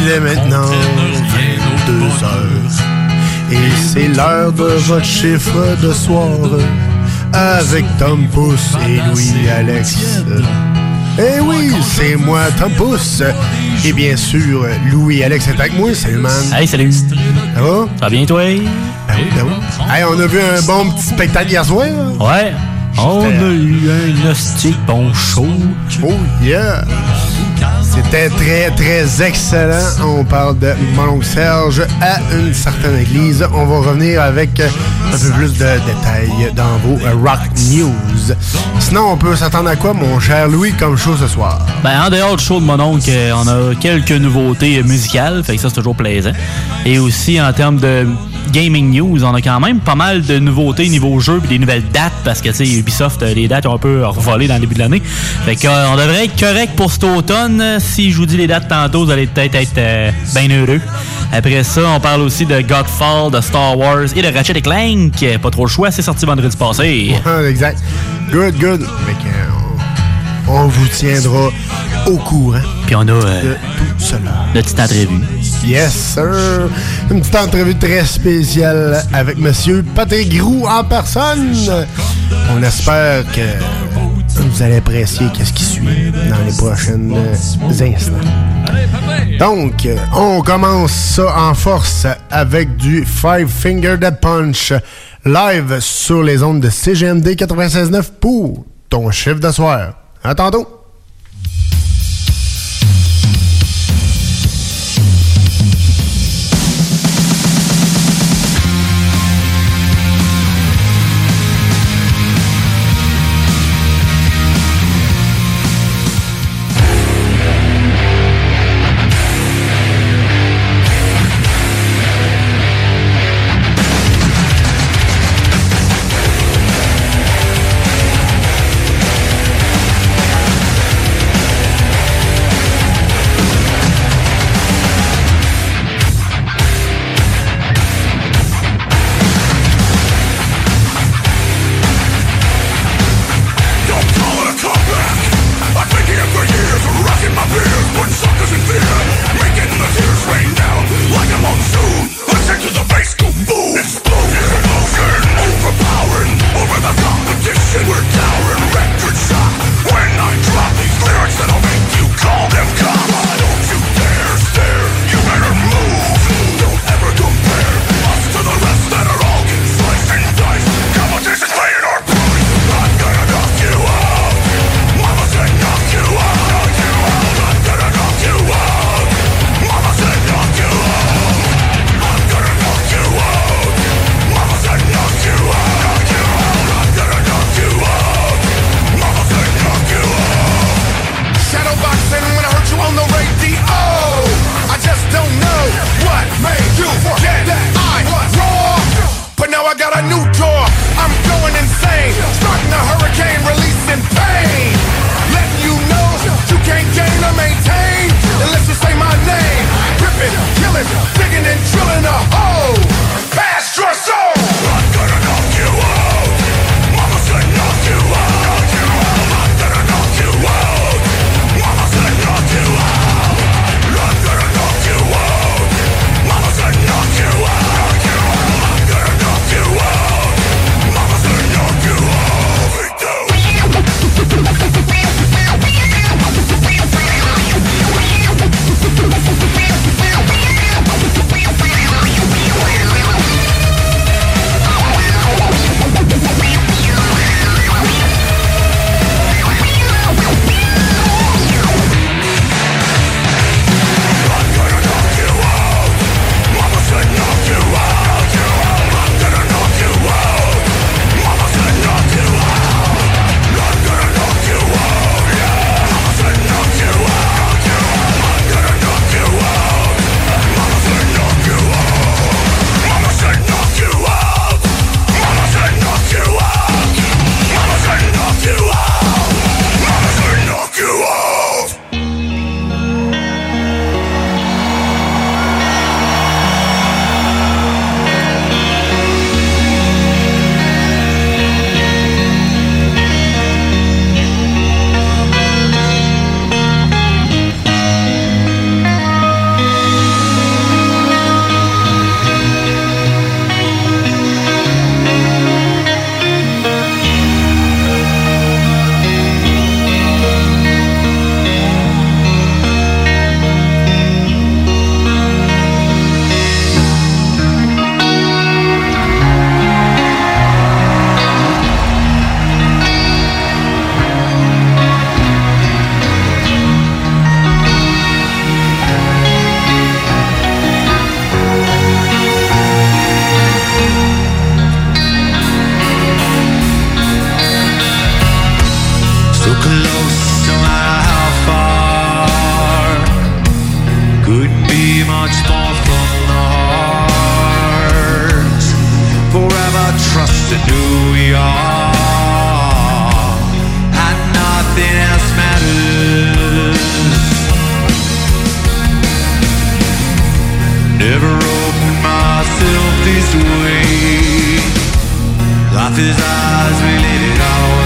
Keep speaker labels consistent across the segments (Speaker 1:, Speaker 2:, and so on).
Speaker 1: Il est maintenant 22 heures. Et c'est l'heure de votre chiffre de soir. Avec Tom Pousse et Louis-Alex. Eh oui, c'est moi, Tom Pousse. Et bien sûr, Louis-Alex est avec moi. Salut, man.
Speaker 2: Hey, salut.
Speaker 1: Ça va?
Speaker 2: Ça va bien, toi?
Speaker 1: Ben oui, ben oui. Hey, on a vu un bon petit spectacle hier soir.
Speaker 2: Ouais. On a eu un hostie bon show.
Speaker 1: Oh yeah! C'était très, très excellent. On parle de mon oncle Serge à une certaine église. On va revenir avec un peu plus de détails dans vos Rock News. Sinon, on peut s'attendre à quoi, mon cher Louis, comme show ce soir?
Speaker 2: Ben, en dehors du show de mon oncle, on a quelques nouveautés musicales, fait que ça, c'est toujours plaisant. Et aussi, en termes de gaming news, on a quand même pas mal de nouveautés niveau jeu puis des nouvelles dates, parce que, tu sais, Ubisoft, euh, les dates ont un peu revolé dans le début de l'année. Fait qu'on devrait être correct pour cet automne. Si je vous dis les dates tantôt, vous allez peut-être être, euh, bien heureux. Après ça, on parle aussi de Godfall, de Star Wars et de Ratchet Clank. Pas trop le choix, c'est sorti vendredi passé.
Speaker 1: Exact. Good, good. Euh, on, vous tiendra au courant
Speaker 2: Puis on a euh,
Speaker 1: de tout cela.
Speaker 2: le petit entrevue.
Speaker 1: Yes, sir. Une petite entrevue très spéciale avec Monsieur Patrick Groux en personne. On espère que vous allez apprécier qu'est-ce qui suit dans les prochains instants. Donc, on commence ça en force avec du Five Finger Dead Punch live sur les ondes de CGMD 96.9 pour ton chiffre de soir. Tantôt!
Speaker 3: much more from the heart. Forever trusted who we are, and nothing else matters. Never opened myself this way. Life is ours, we live it
Speaker 4: out.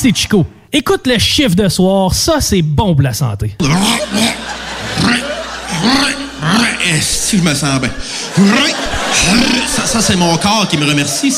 Speaker 4: C'est Chico. Écoute le chiffre de soir, ça c'est bon pour la santé.
Speaker 3: Si je me sens bien? Ça, ça c'est mon corps qui me remercie.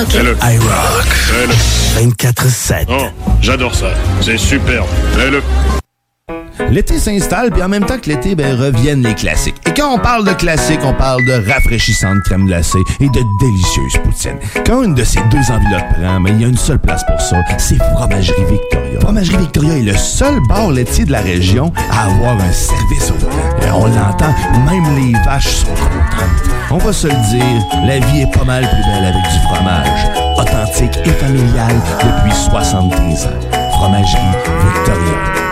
Speaker 5: OK? Fais-le.
Speaker 6: I rock.
Speaker 5: Fais-le.
Speaker 6: 24-7.
Speaker 5: Oh, j'adore ça. C'est superbe. Fais-le.
Speaker 7: L'été s'installe, puis en même temps que l'été, ben, reviennent les classiques. Quand on parle de classiques, on parle de rafraîchissantes crème glacée et de délicieuses poutines. Quand une de ces deux enveloppes prend, mais il y a une seule place pour ça, c'est Fromagerie Victoria. Fromagerie Victoria est le seul bar laitier de la région à avoir un service au volant. Et on l'entend, même les vaches sont contentes. On va se le dire, la vie est pas mal plus belle avec du fromage. Authentique et familial depuis 73 ans. Fromagerie Victoria.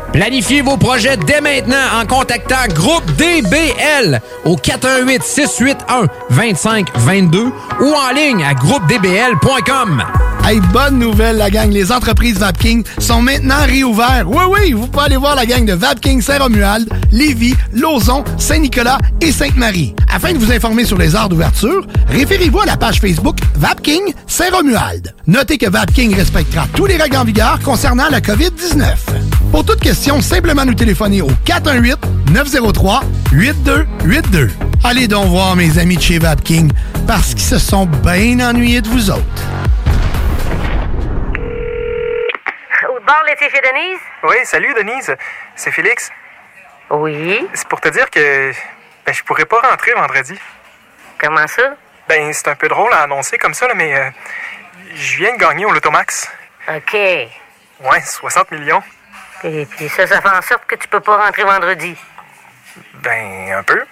Speaker 8: Planifiez vos projets dès maintenant en contactant Groupe DBL au 418 681 2522 ou en ligne à groupedbl.com.
Speaker 1: Hey, bonne nouvelle, la gang. Les entreprises Vapking sont maintenant réouvertes. Oui, oui, vous pouvez aller voir la gang de Vapking Saint-Romuald, Lévis, Lauson, Saint-Nicolas et Sainte-Marie. Afin de vous informer sur les heures d'ouverture, référez-vous à la page Facebook Vapking Saint-Romuald. Notez que Vapking respectera tous les règles en vigueur concernant la COVID-19. Pour toute question, simplement nous téléphoner au 418-903-8282. Allez donc voir mes amis de chez Vapking parce qu'ils se sont bien ennuyés de vous autres.
Speaker 9: Au bord, l'été chez Denise?
Speaker 10: Oui, salut Denise. C'est Félix.
Speaker 9: Oui.
Speaker 10: C'est pour te dire que ben, je pourrais pas rentrer vendredi.
Speaker 9: Comment ça?
Speaker 10: Ben, c'est un peu drôle à annoncer comme ça, là, mais euh, je viens de gagner au Lotomax.
Speaker 9: OK.
Speaker 10: Ouais, 60 millions.
Speaker 9: Et puis ça, ça fait en sorte que tu peux pas rentrer vendredi.
Speaker 10: Ben, un peu.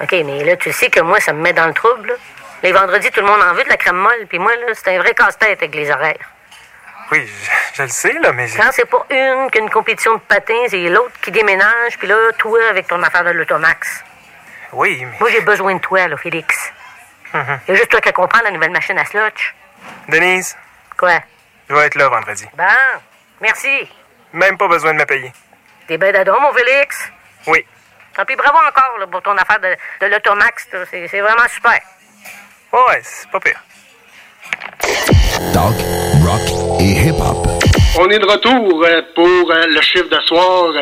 Speaker 9: OK, mais là, tu sais que moi, ça me met dans le trouble. là. Les vendredis, tout le monde en veut de la crème molle, puis moi, là, c'est un vrai casse-tête avec les horaires.
Speaker 10: Oui, je, je le sais, là, mais...
Speaker 9: Quand c'est pas une qu'une compétition de patins, c'est l'autre qui déménage, puis là, toi, avec ton affaire de l'automax.
Speaker 10: Oui, mais...
Speaker 9: Moi, j'ai besoin de toi, là, Félix.
Speaker 10: Mhm.
Speaker 9: Il y a juste toi qui comprends la nouvelle machine à slotch.
Speaker 10: Denise,
Speaker 9: Quoi?
Speaker 10: je vais être là vendredi.
Speaker 9: Bon, merci.
Speaker 10: Même pas besoin de me payer.
Speaker 9: T'es ben d'adon, mon Félix?
Speaker 10: Oui.
Speaker 9: Ah, puis bravo encore là, pour ton affaire de, de l'automax. c'est vraiment super.
Speaker 10: Ouais, c'est pas pire.
Speaker 7: Talk, rock et hip-hop.
Speaker 11: On est de retour euh, pour euh, le chiffre de soir.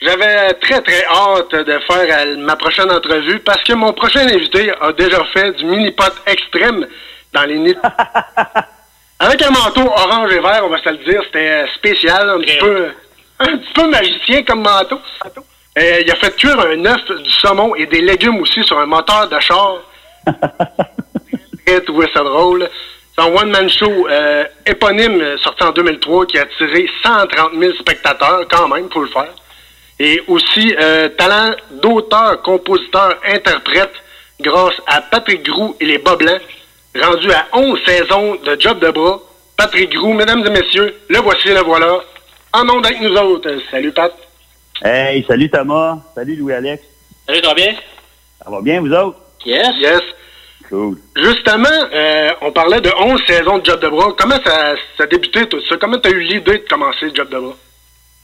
Speaker 11: J'avais très très hâte de faire euh, ma prochaine entrevue parce que mon prochain invité a déjà fait du mini-pot extrême dans les nids. Avec un manteau orange et vert, on va se le dire, c'était euh, spécial, un petit peu, un petit peu magicien comme manteau. Euh, il a fait cuire un œuf, du saumon et des légumes aussi sur un moteur de char. J'ai trouvé ça drôle. C'est un one-man show euh, éponyme euh, sorti en 2003 qui a attiré 130 000 spectateurs quand même, faut le faire. Et aussi euh, talent d'auteur, compositeur, interprète grâce à Patrick Groux et les Bas Blancs, rendu à 11 saisons de Job de bras. Patrick Groux, mesdames et messieurs, le voici, le voilà. En nom avec nous autres. Salut Pat.
Speaker 12: Hey, salut Thomas. Salut Louis-Alex.
Speaker 11: Salut, ça va bien?
Speaker 12: Ça va bien, vous autres?
Speaker 11: Yes. Yes.
Speaker 12: Cool.
Speaker 11: Justement, euh, on parlait de 11 saisons de Job de bras. Comment ça, ça a débuté tout ça? Comment tu as eu l'idée de commencer le Job de bras?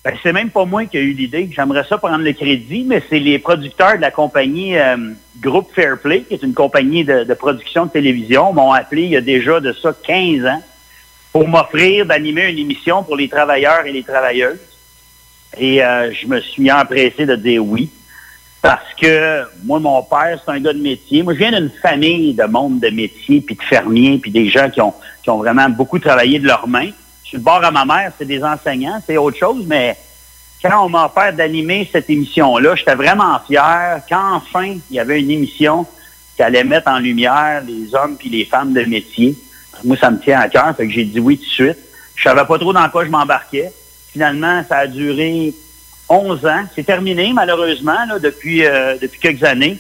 Speaker 12: Ben, c'est même pas moi qui ai eu l'idée. J'aimerais ça prendre le crédit, mais c'est les producteurs de la compagnie euh, Groupe Fairplay, qui est une compagnie de, production de télévision, m'ont appelé il y a déjà de ça 15 ans pour m'offrir d'animer une émission pour les travailleurs et les travailleuses. Et euh, je me suis empressé de dire oui. Parce que moi, mon père, c'est un gars de métier. Moi, je viens d'une famille de monde de métier, puis de fermiers, puis des gens qui ont, qui ont vraiment beaucoup travaillé de leurs mains. Le bord à ma mère, c'est des enseignants, c'est autre chose, mais quand on m'a offert d'animer cette émission-là, j'étais vraiment fier qu'enfin, il y avait une émission qui allait mettre en lumière les hommes puis les femmes de métier. Moi, ça me tient à cœur, fait que j'ai dit oui tout de suite. Je savais pas trop dans quoi je m'embarquais. Finalement, ça a duré 11 ans. C'est terminé, malheureusement, euh, depuis quelques années.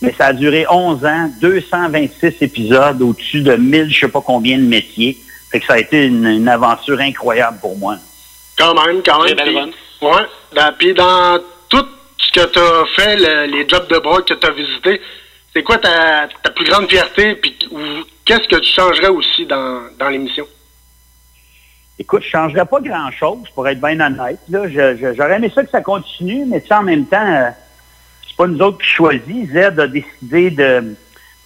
Speaker 12: Mais ça a duré 11 ans, 226 épisodes, au-dessus de 1000, je sais pas combien de métiers. Fait que ça a été une, une aventure incroyable pour moi.
Speaker 11: Quand même, quand même. Puis- ouais. Dans- Puis dans tout ce que tu as fait, le- les jobs de bras que tu as visités, c'est quoi ta, ta plus grande fierté? Puis qu'est-ce que tu changerais aussi dans, dans l'émission?
Speaker 12: Écoute, je changerais pas grand-chose, pour être bien honnête. Là. Je- je- J'aurais aimé ça que ça continue, mais tu sais, en même temps, euh, c'est pas nous autres qui choisis. Z a décidé de,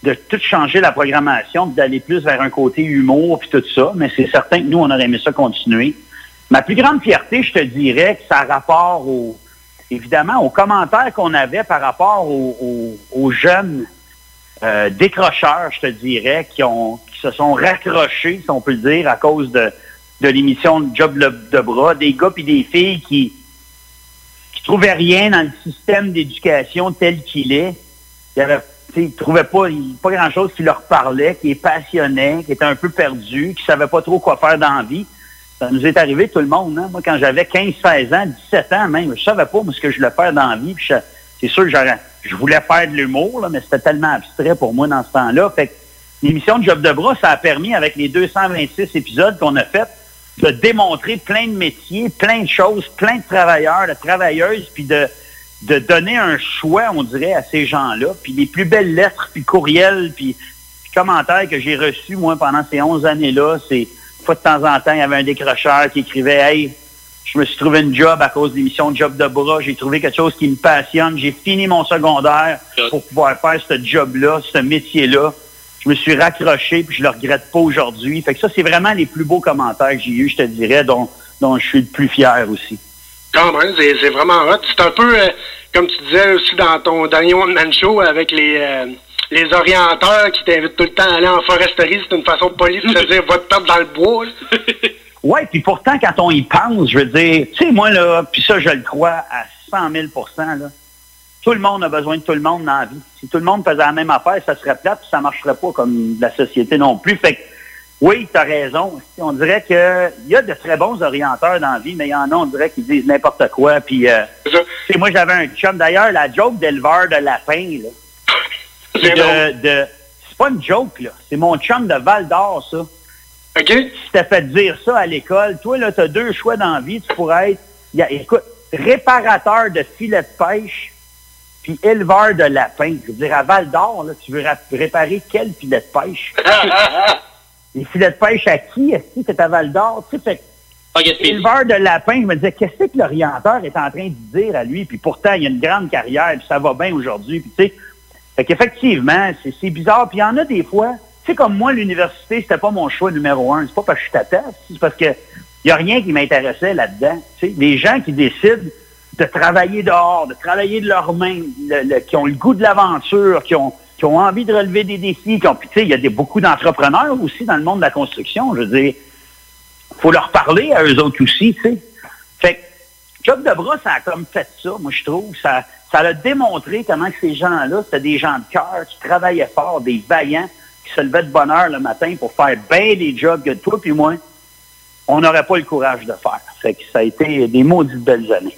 Speaker 12: de tout changer la programmation, d'aller plus vers un côté humour, puis tout ça. Mais c'est certain que nous, on aurait aimé ça continuer. Ma plus grande fierté, je te dirais que ça rapport au, évidemment, aux commentaires qu'on avait par rapport aux, jeunes euh, décrocheurs, je te dirais, qui ont qui se sont raccrochés, si on peut le dire, à cause de, de l'émission Job de bras, des gars et des filles qui qui trouvaient rien dans le système d'éducation tel qu'il est. ils trouvaient pas, pas grand-chose qui leur parlait, qui les passionnait, qui étaient un peu perdus, qui savaient pas trop quoi faire dans la vie. Ça nous est arrivé tout le monde. Hein? Moi, quand j'avais 15, 16 ans, 17 ans même, je savais pas moi, ce que je voulais faire dans la vie. C'est sûr que je voulais faire de l'humour, mais c'était tellement abstrait pour moi dans ce temps-là. Fait que l'émission de Job de bras, ça a permis, avec les 226 épisodes qu'on a fait, de démontrer plein de métiers, plein de choses, plein de travailleurs, de travailleuses, puis de, de donner un choix, on dirait, à ces gens-là. Puis les plus belles lettres, puis courriels, puis, commentaires que j'ai reçus, moi, pendant ces 11 années-là, c'est, fois de temps en temps, il y avait un décrocheur qui écrivait « Hey, je me suis trouvé une job à cause de l'émission Job de bras. J'ai trouvé quelque chose qui me passionne. J'ai fini mon secondaire pour pouvoir faire ce job-là, ce métier-là. Je me suis raccroché puis je le regrette pas aujourd'hui. Fait que ça, c'est vraiment les plus beaux commentaires que j'ai eus, je te dirais, dont, dont je suis le plus fier aussi.
Speaker 11: Quand même, c'est vraiment hot. C'est un peu, euh, comme tu disais aussi dans ton dernier One Man Show, avec les, euh, les orienteurs qui t'invitent tout le temps à aller en foresterie. C'est une façon polie de te dire « va te perdre dans le bois ».
Speaker 12: Ouais, puis pourtant, quand on y pense, je veux dire, tu sais, moi, là, puis ça, je le crois à 100 000 là, tout le monde a besoin de tout le monde dans la vie. Si tout le monde faisait la même affaire, ça serait plate, puis ça marcherait pas comme la société non plus. Fait que, oui, tu as raison. On dirait qu'il y a de très bons orienteurs dans la vie, mais il y en a, on dirait qu'ils disent n'importe quoi. Puis, euh, tu moi, j'avais un chum. D'ailleurs, la joke d'éleveur de lapin, là, c'est de, de- c'est pas une joke, là. C'est mon chum de Val d'Or, ça.
Speaker 11: OK.
Speaker 12: Si t'as fait dire ça à l'école, toi, là, t'as deux choix dans la vie. Tu pourrais être, y a- écoute, réparateur de filets de pêche puis éleveur de lapins. Je veux dire, à Val d'Or, là, tu veux réparer quel filet de pêche? Les filets de pêche à qui? Est-ce que c'est à Val d'Or? Tu sais, éleveur de lapins, je me disais, qu'est-ce que l'orienteur est en train de dire à lui? Puis pourtant, il a une grande carrière, puis ça va bien aujourd'hui. Puis tu sais, fait qu'effectivement, c'est bizarre. Puis il y en a des fois, tu sais, comme moi, l'université, c'était pas mon choix numéro un. C'est pas parce que je t'attends, c'est parce que il y a rien qui m'intéressait là-dedans. Tu sais, les gens qui décident de travailler dehors, de travailler de leurs mains, le- le- qui ont le goût de l'aventure, qui ont, qui ont envie de relever des défis, qui ont, puis il y a des, beaucoup d'entrepreneurs aussi dans le monde de la construction. Je veux dire, faut leur parler à eux autres aussi, tu sais. Fait que Job de bras, ça a comme fait ça, moi, je trouve. Ça, ça a démontré comment ces gens-là, c'était des gens de cœur qui travaillaient fort, des vaillants, qui se levaient de bonne heure le matin pour faire bien des jobs que toi puis moi, on n'aurait pas le courage de faire. Fait que ça a été des maudites belles années.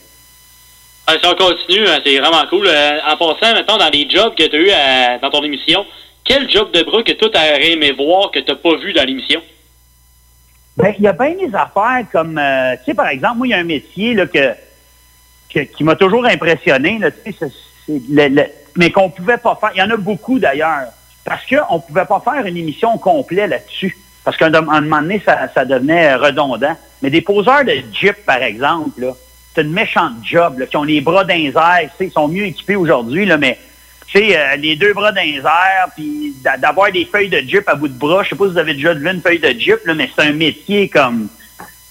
Speaker 13: Ah, si on continue, hein, c'est vraiment cool. Euh, en passant, maintenant, dans les jobs que tu as eu dans ton émission, quel job de bras que toi t'aurais aimé voir que t'as pas vu dans l'émission?
Speaker 12: Ben, il y a bien des affaires comme, euh, tu sais, par exemple, moi, il y a un métier là, que, que- qui m'a toujours impressionné, mais qu'on pouvait pas faire. Il y en a beaucoup d'ailleurs, parce qu'on pouvait pas faire une émission complète là-dessus, parce qu'à un, un moment donné, ça, ça devenait redondant. Mais des poseurs de Jeep, par exemple, là, c'est une méchante job, là, qui ont les bras dans les airs, ils sont mieux équipés aujourd'hui, là, mais euh, les deux bras dans les puis d'a- d'avoir des feuilles de Jeep à bout de bras. Je sais pas si vous avez déjà vu une feuille de Jeep, là, mais c'est un métier comme,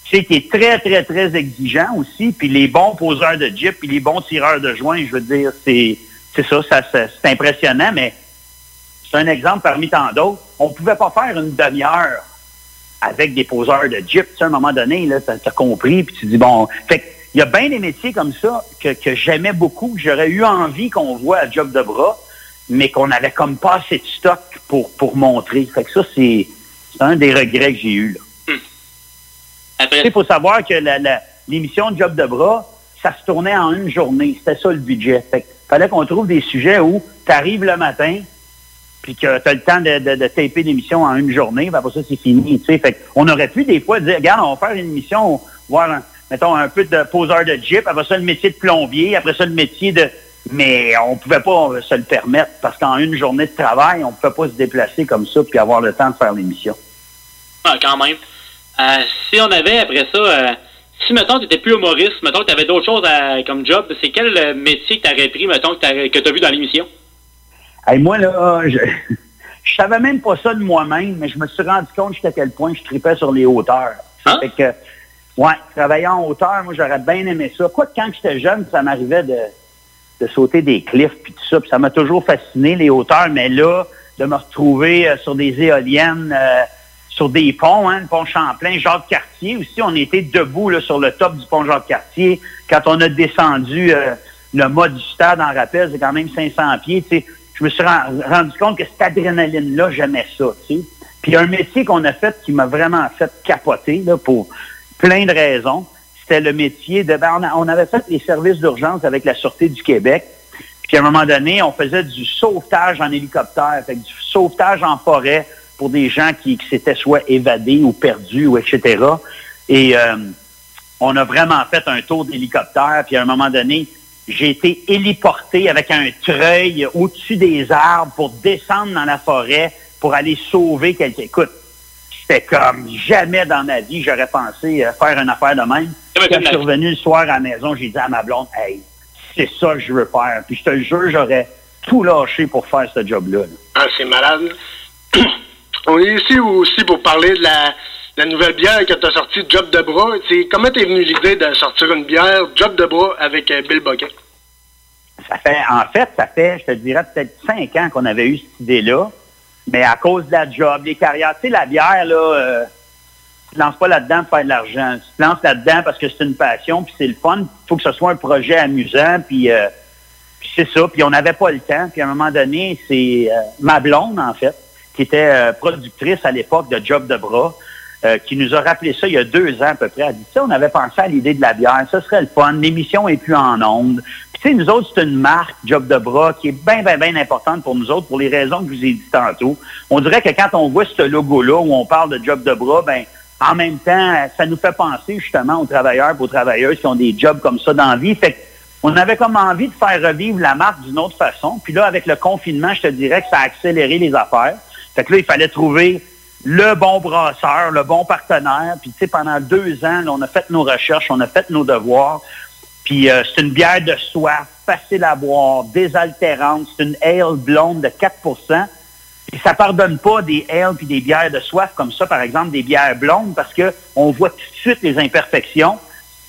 Speaker 12: sais, qui est très, très, très exigeant aussi. Puis les bons poseurs de Jeep, puis les bons tireurs de joints, je veux dire, c'est c'est ça, c'est impressionnant, mais c'est un exemple parmi tant d'autres. On pouvait pas faire une demi-heure avec des poseurs de Jeep. Tu sais, à un moment donné, là, as compris, puis tu dis, bon... Fait il y a bien des métiers comme ça que, que j'aimais beaucoup, que j'aurais eu envie qu'on voit à Job de bras, mais qu'on avait comme pas assez de stock pour, pour montrer. Fait que ça, c'est un des regrets que j'ai eu. là. Il faut savoir que l'émission de Job de bras, ça se tournait en une journée. C'était ça le budget. Fait que fallait qu'on trouve des sujets où tu arrives le matin, puis que tu as le temps de, de, de taper l'émission en une journée, puis après ça, c'est fini. Fait on aurait pu des fois dire, regarde, on va faire une émission, voir, un- mettons, un peu de poseur de Jeep, après ça, le métier de plombier, après ça, le métier de... Mais on pouvait pas se le permettre, parce qu'en une journée de travail, on pouvait pas se déplacer comme ça, puis avoir le temps de faire l'émission.
Speaker 13: Ah, quand même. Euh, si on avait, après ça, euh, si, mettons, tu n'étais plus humoriste, mettons que tu avais d'autres choses à- comme job, c'est quel euh, métier que tu aurais pris, mettons, que tu as vu dans l'émission?
Speaker 12: Hey, moi, là, je, je savais même pas ça de moi-même, mais je me suis rendu compte jusqu'à quel point je tripais sur les hauteurs. Fait que, ouais, travailler en hauteur, moi, j'aurais bien aimé ça. Quoi quand j'étais jeune, ça m'arrivait de, de sauter des cliffs puis tout ça, ça m'a toujours fasciné, les hauteurs, mais là, de me retrouver euh, sur des éoliennes, euh, sur des ponts, hein, le pont Champlain, Jacques-Cartier aussi, on était debout là, sur le top du pont Jacques-Cartier. Quand on a descendu euh, le mât du stade en rappel, c'est quand même 500 pieds. Je me suis ren- rendu compte que cette adrénaline-là, j'aimais ça, tu sais. Puis un métier qu'on a fait qui m'a vraiment fait capoter, là, pour... plein de raisons. C'était le métier de... ben, on, avait fait les services d'urgence avec la Sûreté du Québec. Puis à un moment donné, on faisait du sauvetage en hélicoptère, du sauvetage en forêt pour des gens qui, qui s'étaient soit évadés ou perdus ou etc. Et euh, on a vraiment fait un tour d'hélicoptère. Puis à un moment donné, j'ai été héliporté avec un treuil au-dessus des arbres pour descendre dans la forêt pour aller sauver quelqu'un. Écoute, c'était comme jamais dans ma vie j'aurais pensé euh, faire une affaire de même. Quand je suis revenu le soir à la maison, j'ai dit à ma blonde, hey, c'est ça que je veux faire. Puis je te jure, j'aurais tout lâché pour faire ce job-là. là.
Speaker 11: Ah, c'est malade. On est ici aussi pour parler de la, la nouvelle bière que tu as sortie, Job de bras. C'est, comment t'es venu l'idée de sortir une bière, Job de bras, avec euh, Bill Bucket?
Speaker 12: Ça fait, en fait, ça fait, je te dirais, peut-être cinq ans qu'on avait eu cette idée-là. Mais à cause de la job, les carrières, tu sais, la bière, là, euh, tu te lances pas là-dedans pour faire de l'argent. Tu te lances là-dedans parce que c'est une passion, puis c'est le fun. Il faut que ce soit un projet amusant, puis, euh, puis c'est ça. Puis on n'avait pas le temps. Puis à un moment donné, c'est euh, ma blonde, en fait, qui était euh, productrice à l'époque de Job de bras, qui nous a rappelé ça il y a deux ans à peu près. Elle dit, ça, on avait pensé à l'idée de la bière. Ça serait le fun. L'émission est plus en ondes. Tu sais, nous autres, c'est une marque, Job de bras, qui est bien, bien, bien importante pour nous autres pour les raisons que je vous ai dit tantôt. On dirait que quand on voit ce logo-là où on parle de Job de bras, ben, en même temps, ça nous fait penser justement aux travailleurs et aux travailleuses qui ont des jobs comme ça dans la vie. Fait on avait comme envie de faire revivre la marque d'une autre façon. Puis là, avec le confinement, je te dirais que ça a accéléré les affaires. Fait que là, il fallait trouver le bon brasseur, le bon partenaire. Puis, tu sais, pendant deux ans, on a fait nos recherches, on a fait nos devoirs. Puis, euh, c'est une bière de soif, facile à boire, désaltérante. C'est une ale blonde de 4 Puis, ça pardonne pas des ales puis des bières de soif comme ça, par exemple, des bières blondes, parce que on voit tout de suite les imperfections.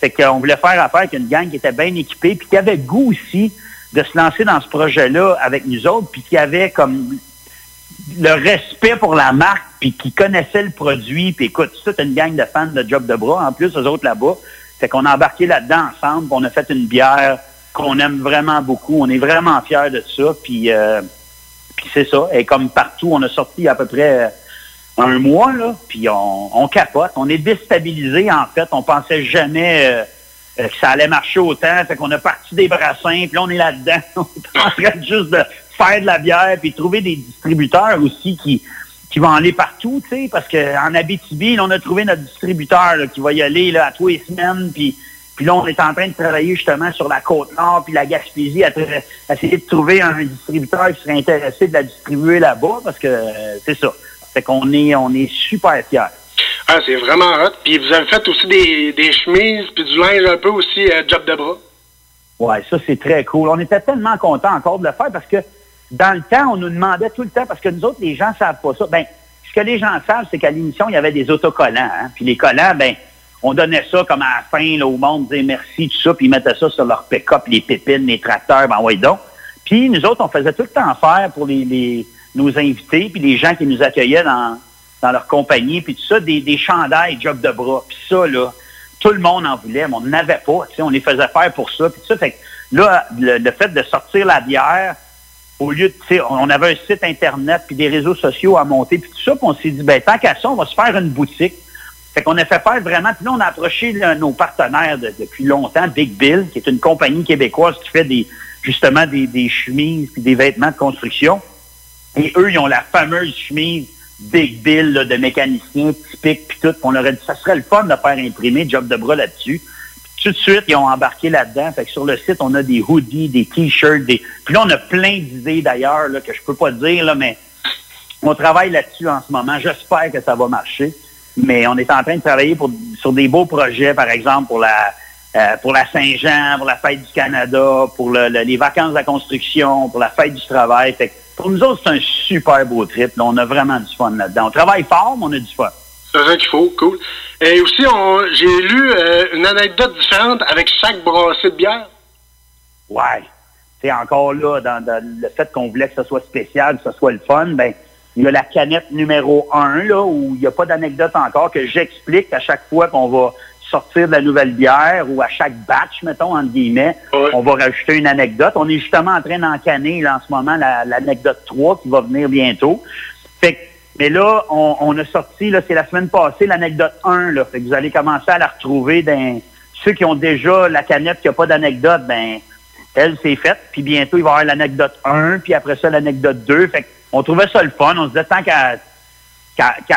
Speaker 12: Fait qu'on voulait faire affaire avec une gang qui était bien équipée, puis qui avait goût aussi de se lancer dans ce projet-là avec nous autres, puis qui avait comme le respect pour la marque, puis qui connaissait le produit. Puis écoute, c'est une gang de fans de Job de Bras, en plus, eux autres là-bas. Fait qu'on a embarqué là-dedans ensemble, on a fait une bière qu'on aime vraiment beaucoup. On est vraiment fiers de ça, puis, euh, puis c'est ça. Et comme partout, on a sorti à peu près euh, un mois, là, puis on, capote. On est déstabilisé, en fait. On pensait jamais... euh, que ça allait marcher autant. Fait qu'on a parti des brassins, puis là, on est là-dedans. on est en train juste de faire de la bière, puis trouver des distributeurs aussi qui, qui vont aller partout, tu sais, parce qu'en Abitibi, là, on a trouvé notre distributeur là, qui va y aller là, à tous les semaines, puis puis là, on est en train de travailler justement sur la Côte-Nord, puis la Gaspésie, à, à essayer de trouver un distributeur qui serait intéressé de la distribuer là-bas, parce que euh, c'est ça. Fait qu'on est, on est super fiers.
Speaker 11: Ah, c'est vraiment hot. Puis vous avez fait aussi des, des chemises, puis du linge un peu aussi, euh, Job de bras.
Speaker 12: Ouais, ça, c'est très cool. On était tellement contents encore de le faire parce que dans le temps, on nous demandait tout le temps, parce que nous autres, les gens savent pas ça. Ben, ce que les gens savent, c'est qu'à l'émission, il y avait des autocollants. Hein? Puis les collants, ben, on donnait ça comme à la fin au monde, disait merci, tout ça, puis ils mettaient ça sur leur pick-up, les pépines, les tracteurs, ben ouais donc. Puis nous autres, on faisait tout le temps faire pour les, les- nos invités, puis les gens qui nous accueillaient dans, dans leur compagnie, puis tout ça, des, des chandails, job de bras. Puis ça, là, tout le monde en voulait, mais on n'avait pas. On les faisait faire pour ça. Puis ça, fait que là, le, le fait de sortir la bière, au lieu de, tu sais, on avait un site Internet, puis des réseaux sociaux à monter, puis tout ça, puis on s'est dit, ben tant qu'à ça, on va se faire une boutique. Fait qu'on a fait faire vraiment, puis là, on a approché nos partenaires de- depuis longtemps, Big Bill, qui est une compagnie québécoise qui fait des justement des, chemises puis des vêtements de construction. Et eux, ils ont la fameuse chemise Big Bill de mécanicien typique puis tout. Puis On leur a dit, ça serait le fun de faire imprimer job de bras là-dessus. Tout de suite, ils ont embarqué là-dedans. Fait que sur le site, on a des hoodies, des t-shirts, des. Puis là, on a plein d'idées d'ailleurs que je peux pas dire, là, mais on travaille là-dessus en ce moment. J'espère que ça va marcher. Mais on est en train de travailler pour, sur des beaux projets, par exemple, pour la euh, la Saint-Jean, pour la fête du Canada, pour le- le- les vacances de la construction, pour la fête du travail. Fait pour nous autres, c'est un super beau trip. là. On a vraiment du fun là-dedans. On travaille fort, mais on a du fun.
Speaker 11: C'est ça qu'il faut, cool. Et aussi, j'ai lu euh, une anecdote différente avec chaque brassée de bière.
Speaker 12: Ouais. C'est encore là, dans, dans le fait qu'on voulait que ce soit spécial, que ce soit le fun, ben il y a la canette numéro un, là, où il n'y a pas d'anecdote encore, que j'explique à chaque fois qu'on va sortir de la nouvelle bière ou à chaque batch, mettons, entre guillemets, on va rajouter une anecdote. On est justement en train d'encanner là, en ce moment la- l'anecdote 3 qui va venir bientôt. Fait que Mais là, on, a sorti, là, c'est la semaine passée, l'anecdote 1, là. Fait que vous allez commencer à la retrouver dans ceux qui ont déjà la canette qui n'a pas d'anecdote, ben, elle, c'est faite. Puis bientôt, il va y avoir l'anecdote 1, puis après ça, l'anecdote 2. Fait on trouvait ça le fun. On se disait, tant qu'à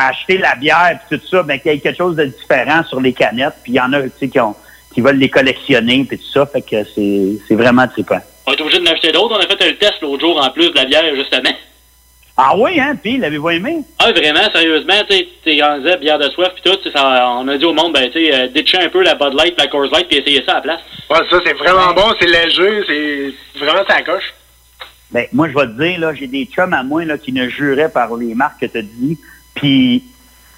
Speaker 12: acheter la bière puis tout ça, ben, qu'il y ait quelque chose de différent sur les canettes. Puis il y en a, qui, veulent les collectionner puis tout ça. Fait que c'est vraiment trippant.
Speaker 13: On est obligé de acheter d'autres. On a fait un test l'autre jour en plus de la bière, justement.
Speaker 12: Ah oui, hein? Puis, l'avez-vous aimé?
Speaker 13: Ah, vraiment, sérieusement, tu sais, disait bière de soif puis tout, tu sais, ça, on a dit au monde, ben, tu sais, euh, ditcher un peu la Bud Light, la Coors Light, puis essayer ça à la place.
Speaker 11: Ouais, ça, c'est vraiment bon, c'est léger, c'est vraiment ça coche.
Speaker 12: Ben, moi, je vais te dire, là, j'ai des chums à moi, là, qui ne juraient par les marques que tu as dit. Puis,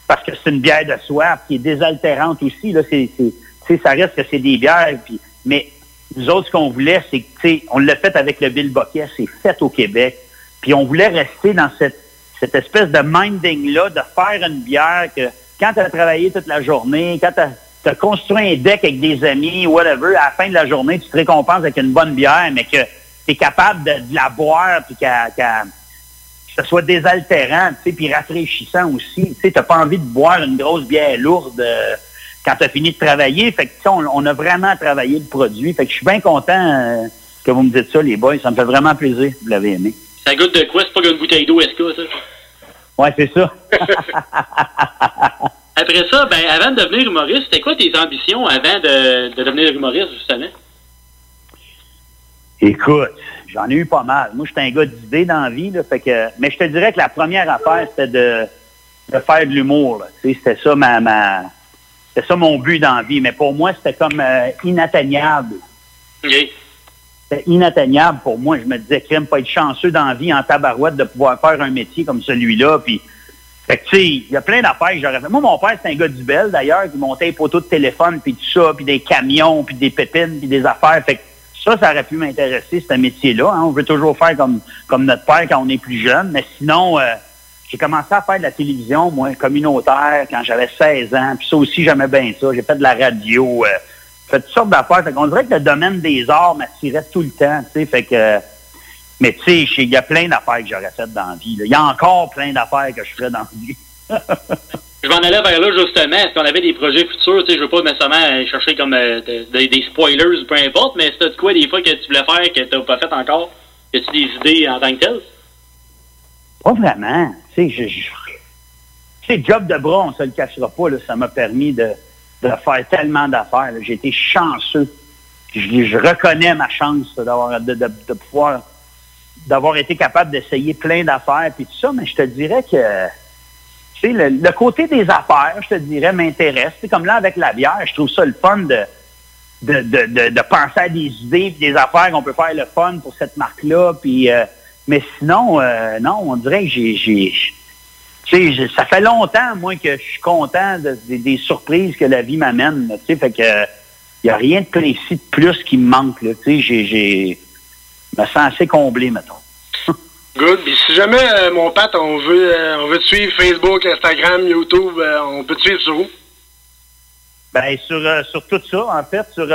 Speaker 12: parce que c'est une bière de soif qui est désaltérante aussi, là, c'est, c'est, tu sais, ça reste que c'est des bières, puis, mais nous autres, ce qu'on voulait, c'est que, tu sais, on l'a fait avec le Bill Boquet, c'est fait au Québec. Puis on voulait rester dans cette, espèce de minding-là, de faire une bière que quand tu as travaillé toute la journée, quand tu as, construit un deck avec des amis, whatever, à la fin de la journée, tu te récompenses avec une bonne bière, mais que tu es capable de, la boire, puis que ce soit désaltérant, puis rafraîchissant aussi. Tu t'as pas envie de boire une grosse bière lourde euh, quand tu as fini de travailler. Fait que, on a vraiment travaillé le produit. Fait que je suis bien content euh, que vous me dites ça, les boys. Ça me fait vraiment plaisir. Vous l'avez aimé.
Speaker 13: Ça goûte de quoi? C'est pas qu'une bouteille d'eau SK, ça?
Speaker 12: Ouais, c'est ça.
Speaker 13: Après ça, ben, avant de devenir humoriste, c'était quoi tes ambitions avant de, de devenir humoriste, justement?
Speaker 12: Écoute, j'en ai eu pas mal. Moi, j'étais un gars d'idées dans la vie, là, fait que, mais je te dirais que la première affaire, c'était de, de faire de l'humour. C'était ça ma, ma c'était ça mon but dans la vie. Mais pour moi, c'était comme euh, inatteignable. C'était inatteignable pour moi. Je me disais, crème, pas être chanceux dans vie en tabarouette de pouvoir faire un métier comme celui-là. Puis, fait que, tu sais, il y a plein d'affaires que j'aurais fait. Moi, mon père, c'est un gars du Bel, d'ailleurs, qui montait les poteaux de téléphone, puis tout ça, puis des camions, puis des pépines, puis des affaires. Fait que ça, ça aurait pu m'intéresser, ce métier-là. hein. On veut toujours faire comme, comme notre père quand on est plus jeune. Mais sinon, euh, j'ai commencé à faire de la télévision, moi, communautaire, quand j'avais 16 ans. Puis ça aussi, j'aimais bien ça. J'ai fait de la radio, euh, fait toutes sortes d'affaires. Fait qu'on dirait que le domaine des arts m'attirait tout le temps, tu sais. Fait que... Mais tu sais, il y a plein d'affaires que j'aurais faites dans la vie. Il y a encore plein d'affaires que je ferais dans la vie.
Speaker 13: Je m'en allais vers là, justement. Est-ce qu'on avait des projets futurs? Tu sais, je veux pas nécessairement chercher comme euh, de- de- des spoilers ou peu importe, mais c'est de quoi des fois que tu voulais faire que t'as pas fait encore? Y a-tu des idées en tant que telles?
Speaker 12: Pas vraiment. Tu sais, je, je- tu sais, job de bras, on se le cachera pas, là, ça m'a permis de, de faire tellement d'affaires. J'ai été chanceux. Je, reconnais ma chance d'avoir de, pouvoir d'avoir été capable d'essayer plein d'affaires puis tout ça, mais je te dirais que tu sais, le, côté des affaires, je te dirais, m'intéresse. C'est comme là avec la bière, je trouve ça le fun de, de, de, penser à des idées puis des affaires qu'on peut faire le fun pour cette marque-là. Euh, mais sinon, euh, non, on dirait que j'ai tu sais, ça fait longtemps, moi, que je suis content de- des- des surprises que la vie m'amène. Tu sais, fait que il n'y a rien de précis de plus qui me manque. Tu sais, j'ai, me sens assez comblé, mettons.
Speaker 11: Good. Puis si jamais, euh, mon Pat, on veut, euh, on veut te suivre Facebook, Instagram, YouTube, euh, on peut te suivre sur où?
Speaker 12: Ben, sur, sur tout ça, en fait, sur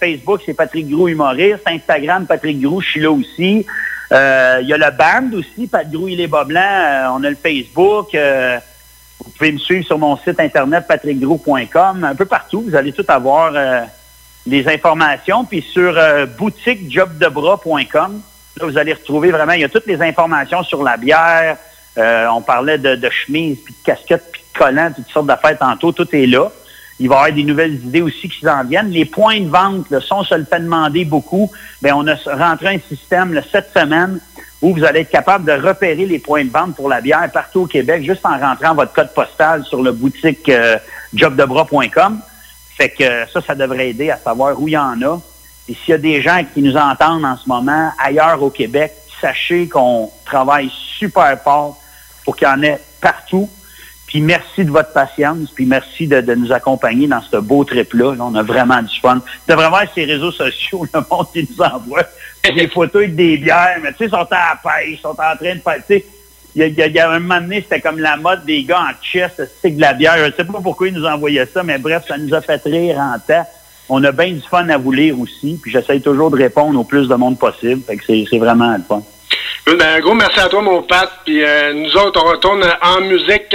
Speaker 12: Facebook, c'est Patrick Grou humoriste. Instagram, Patrick Grou, je suis là aussi. Euh, Il y a le band aussi, Pat Grou, il est bas blanc. Euh, on a le Facebook. Euh, vous pouvez me suivre sur mon site internet patrickgrou.com. Un peu partout, vous allez tout avoir euh, des informations. Puis sur euh, boutiquejobdebras.com, là, vous allez retrouver vraiment, il y a toutes les informations sur la bière. Euh, on parlait de, de chemises, puis de casquettes, puis de collants, toutes sortes d'affaires tantôt. Tout est là. Il va y avoir des nouvelles idées aussi qui s'en viennent. Les points de vente, là, ça, on se le fait demander beaucoup. Bien, on a rentré un système cette semaine où vous allez être capable de repérer les points de vente pour la bière partout au Québec, juste en rentrant votre code postal sur le boutique euh, jobdebras.com. Fait que euh, ça, ça devrait aider à savoir où il y en a. Et s'il y a des gens qui nous entendent en ce moment ailleurs au Québec, sachez qu'on travaille super fort pour qu'il y en ait partout. Puis merci de votre patience, puis merci de, nous accompagner dans ce beau trip-là. Là, on a vraiment du fun. Devrais voir ces réseaux sociaux, le monde qui nous envoie des photos avec des bières, mais tu sais, ils sont à la pêche, ils sont en train de sais, il y a, il y a- un moment donné, c'était comme la mode des gars en chest, c'est de la bière. Je sais pas pourquoi ils nous envoyaient ça, mais bref, ça nous a fait rire en temps. On a bien du fun à vous lire aussi, puis j'essaye toujours de répondre au plus de monde possible. Fait que c'est c'est vraiment le fun.
Speaker 11: Ben, un gros merci à toi, mon Pat. Puis euh, nous autres, on retourne en musique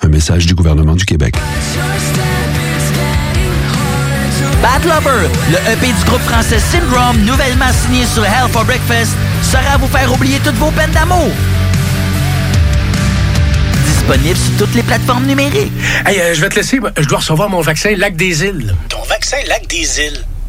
Speaker 14: Un message du gouvernement du Québec.
Speaker 15: Bad Lover, le EP du groupe français Syndrome, nouvellement signé sur Hell for Breakfast, sera à vous faire oublier toutes vos peines d'amour. Disponible sur toutes les plateformes numériques.
Speaker 16: Hey, euh, je vais te laisser. Je dois recevoir mon vaccin Lac des Îles.
Speaker 17: Ton vaccin Lac des Îles.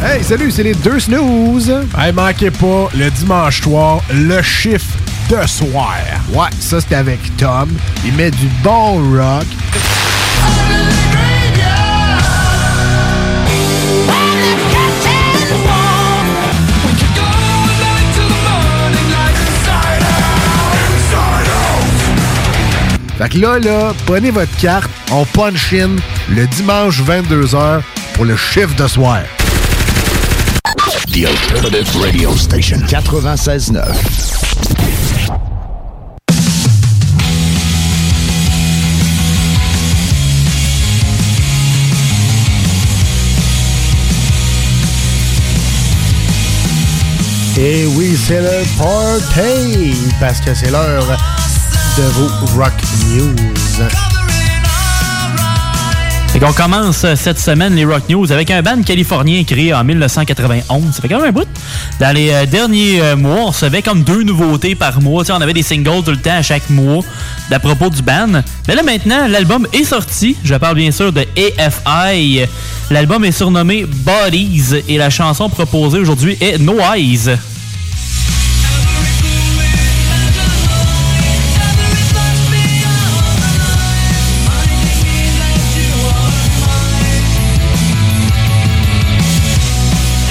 Speaker 3: Hey, salut, c'est les deux snooze. Hey, manquez pas, le dimanche soir, le chiffre de soir. Ouais, ça c'est avec Tom. Il met du bon rock. Fait que là, là, prenez votre carte, on punch in le dimanche 22h pour le chiffre de soir.
Speaker 1: The Alternative Radio Station 96.9.
Speaker 18: Et oui, c'est le party! Parce que c'est l'heure de vos Rock News.
Speaker 2: Fait qu'on commence euh, cette semaine les Rock News avec un band californien créé en 1991. Ça fait quand même un bout. Dans les euh, derniers euh, mois, on recevait comme deux nouveautés par mois. On avait des singles tout le temps à chaque mois d'à propos du band. Mais là maintenant, l'album est sorti. Je parle bien sûr de AFI. L'album est surnommé Bodies et la chanson proposée aujourd'hui est No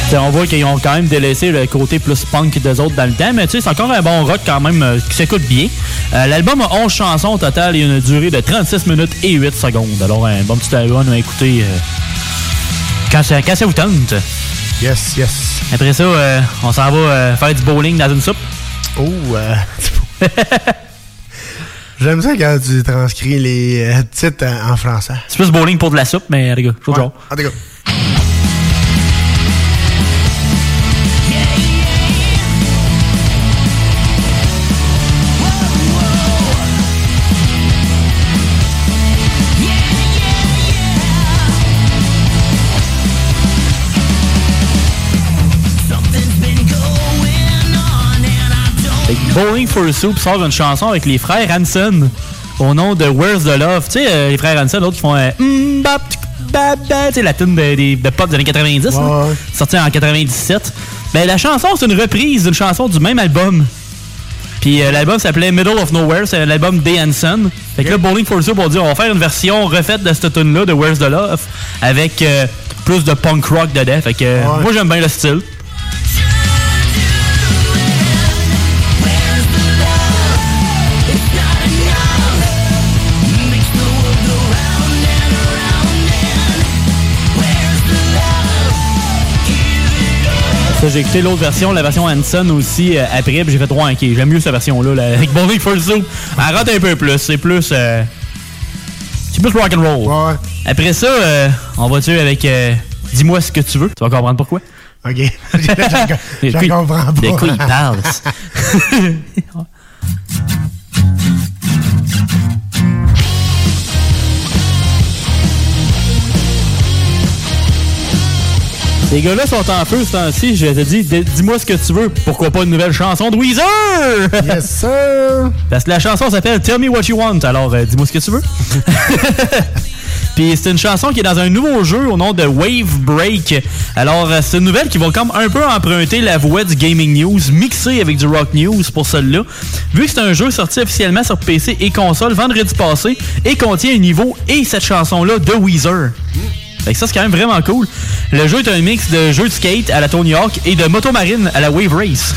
Speaker 2: T'sais, on voit qu'ils ont quand même délaissé le côté plus punk des autres dans le temps, mais tu sais, c'est encore un bon rock quand même euh, qui s'écoute bien. Euh, L'album a 11 chansons au total et une durée de 36 minutes et 8 secondes. Alors, un bon petit album à écouter euh, quand, ça, quand ça vous tente.
Speaker 18: Yes, yes.
Speaker 2: Après ça, euh, on s'en va euh, faire du bowling dans une soupe.
Speaker 18: Oh, euh, J'aime ça quand tu transcris les euh, titres en, en français.
Speaker 2: C'est plus bowling pour de la soupe, mais les gars, je
Speaker 18: Ouais. En tout cas.
Speaker 2: Bowling for Soup sort une chanson avec les frères Hanson au nom de Where's the Love? Tu sais, euh, les frères Hanson, l'autre qui font euh, Mm, bap, tsk, bap, bap, tu sais, la tune de, des- de pop des années 90, là, sortie en 97. Ben, la chanson, c'est une reprise d'une chanson du même album. Puis euh, l'album s'appelait Middle of Nowhere, c'est l'album Day Hanson. Fait que là, Bowling for Soup, on dit on va faire une version refaite de cette tune là de Where's the Love, avec euh, plus de punk rock dedans. Fait que moi, j'aime bien le style. Ça, j'ai écouté l'autre version, la version Hanson aussi, euh, après, j'ai fait droit ok, j'aime mieux cette version-là, là, avec Bowling for Soup. Elle rentre un peu plus, c'est plus... euh, c'est plus rock and roll. Après ça, euh, on va tuer avec euh, Dis-moi ce que tu veux. Tu vas comprendre pourquoi.
Speaker 1: OK. je comprends pas.
Speaker 2: De quoi il parle? Ces gars-là sont en feu ce temps-ci. Je te dis, dis-moi ce que tu veux. Pourquoi pas une nouvelle chanson de Weezer?
Speaker 1: Yes, sir!
Speaker 2: Parce que la chanson s'appelle Tell Me What You Want. Alors, euh, dis-moi ce que tu veux. Puis c'est une chanson qui est dans un nouveau jeu au nom de Wave Break. Alors, euh, c'est une nouvelle qui va comme un peu emprunter la voix du Gaming News, mixée avec du Rock News pour celle-là. Vu que c'est un jeu sorti officiellement sur PC et console vendredi passé et contient un niveau et cette chanson-là de Weezer. Fait que ça, c'est quand même vraiment cool. Le jeu est un mix de jeux de skate à la Tony Hawk et de moto marine à la Wave Race.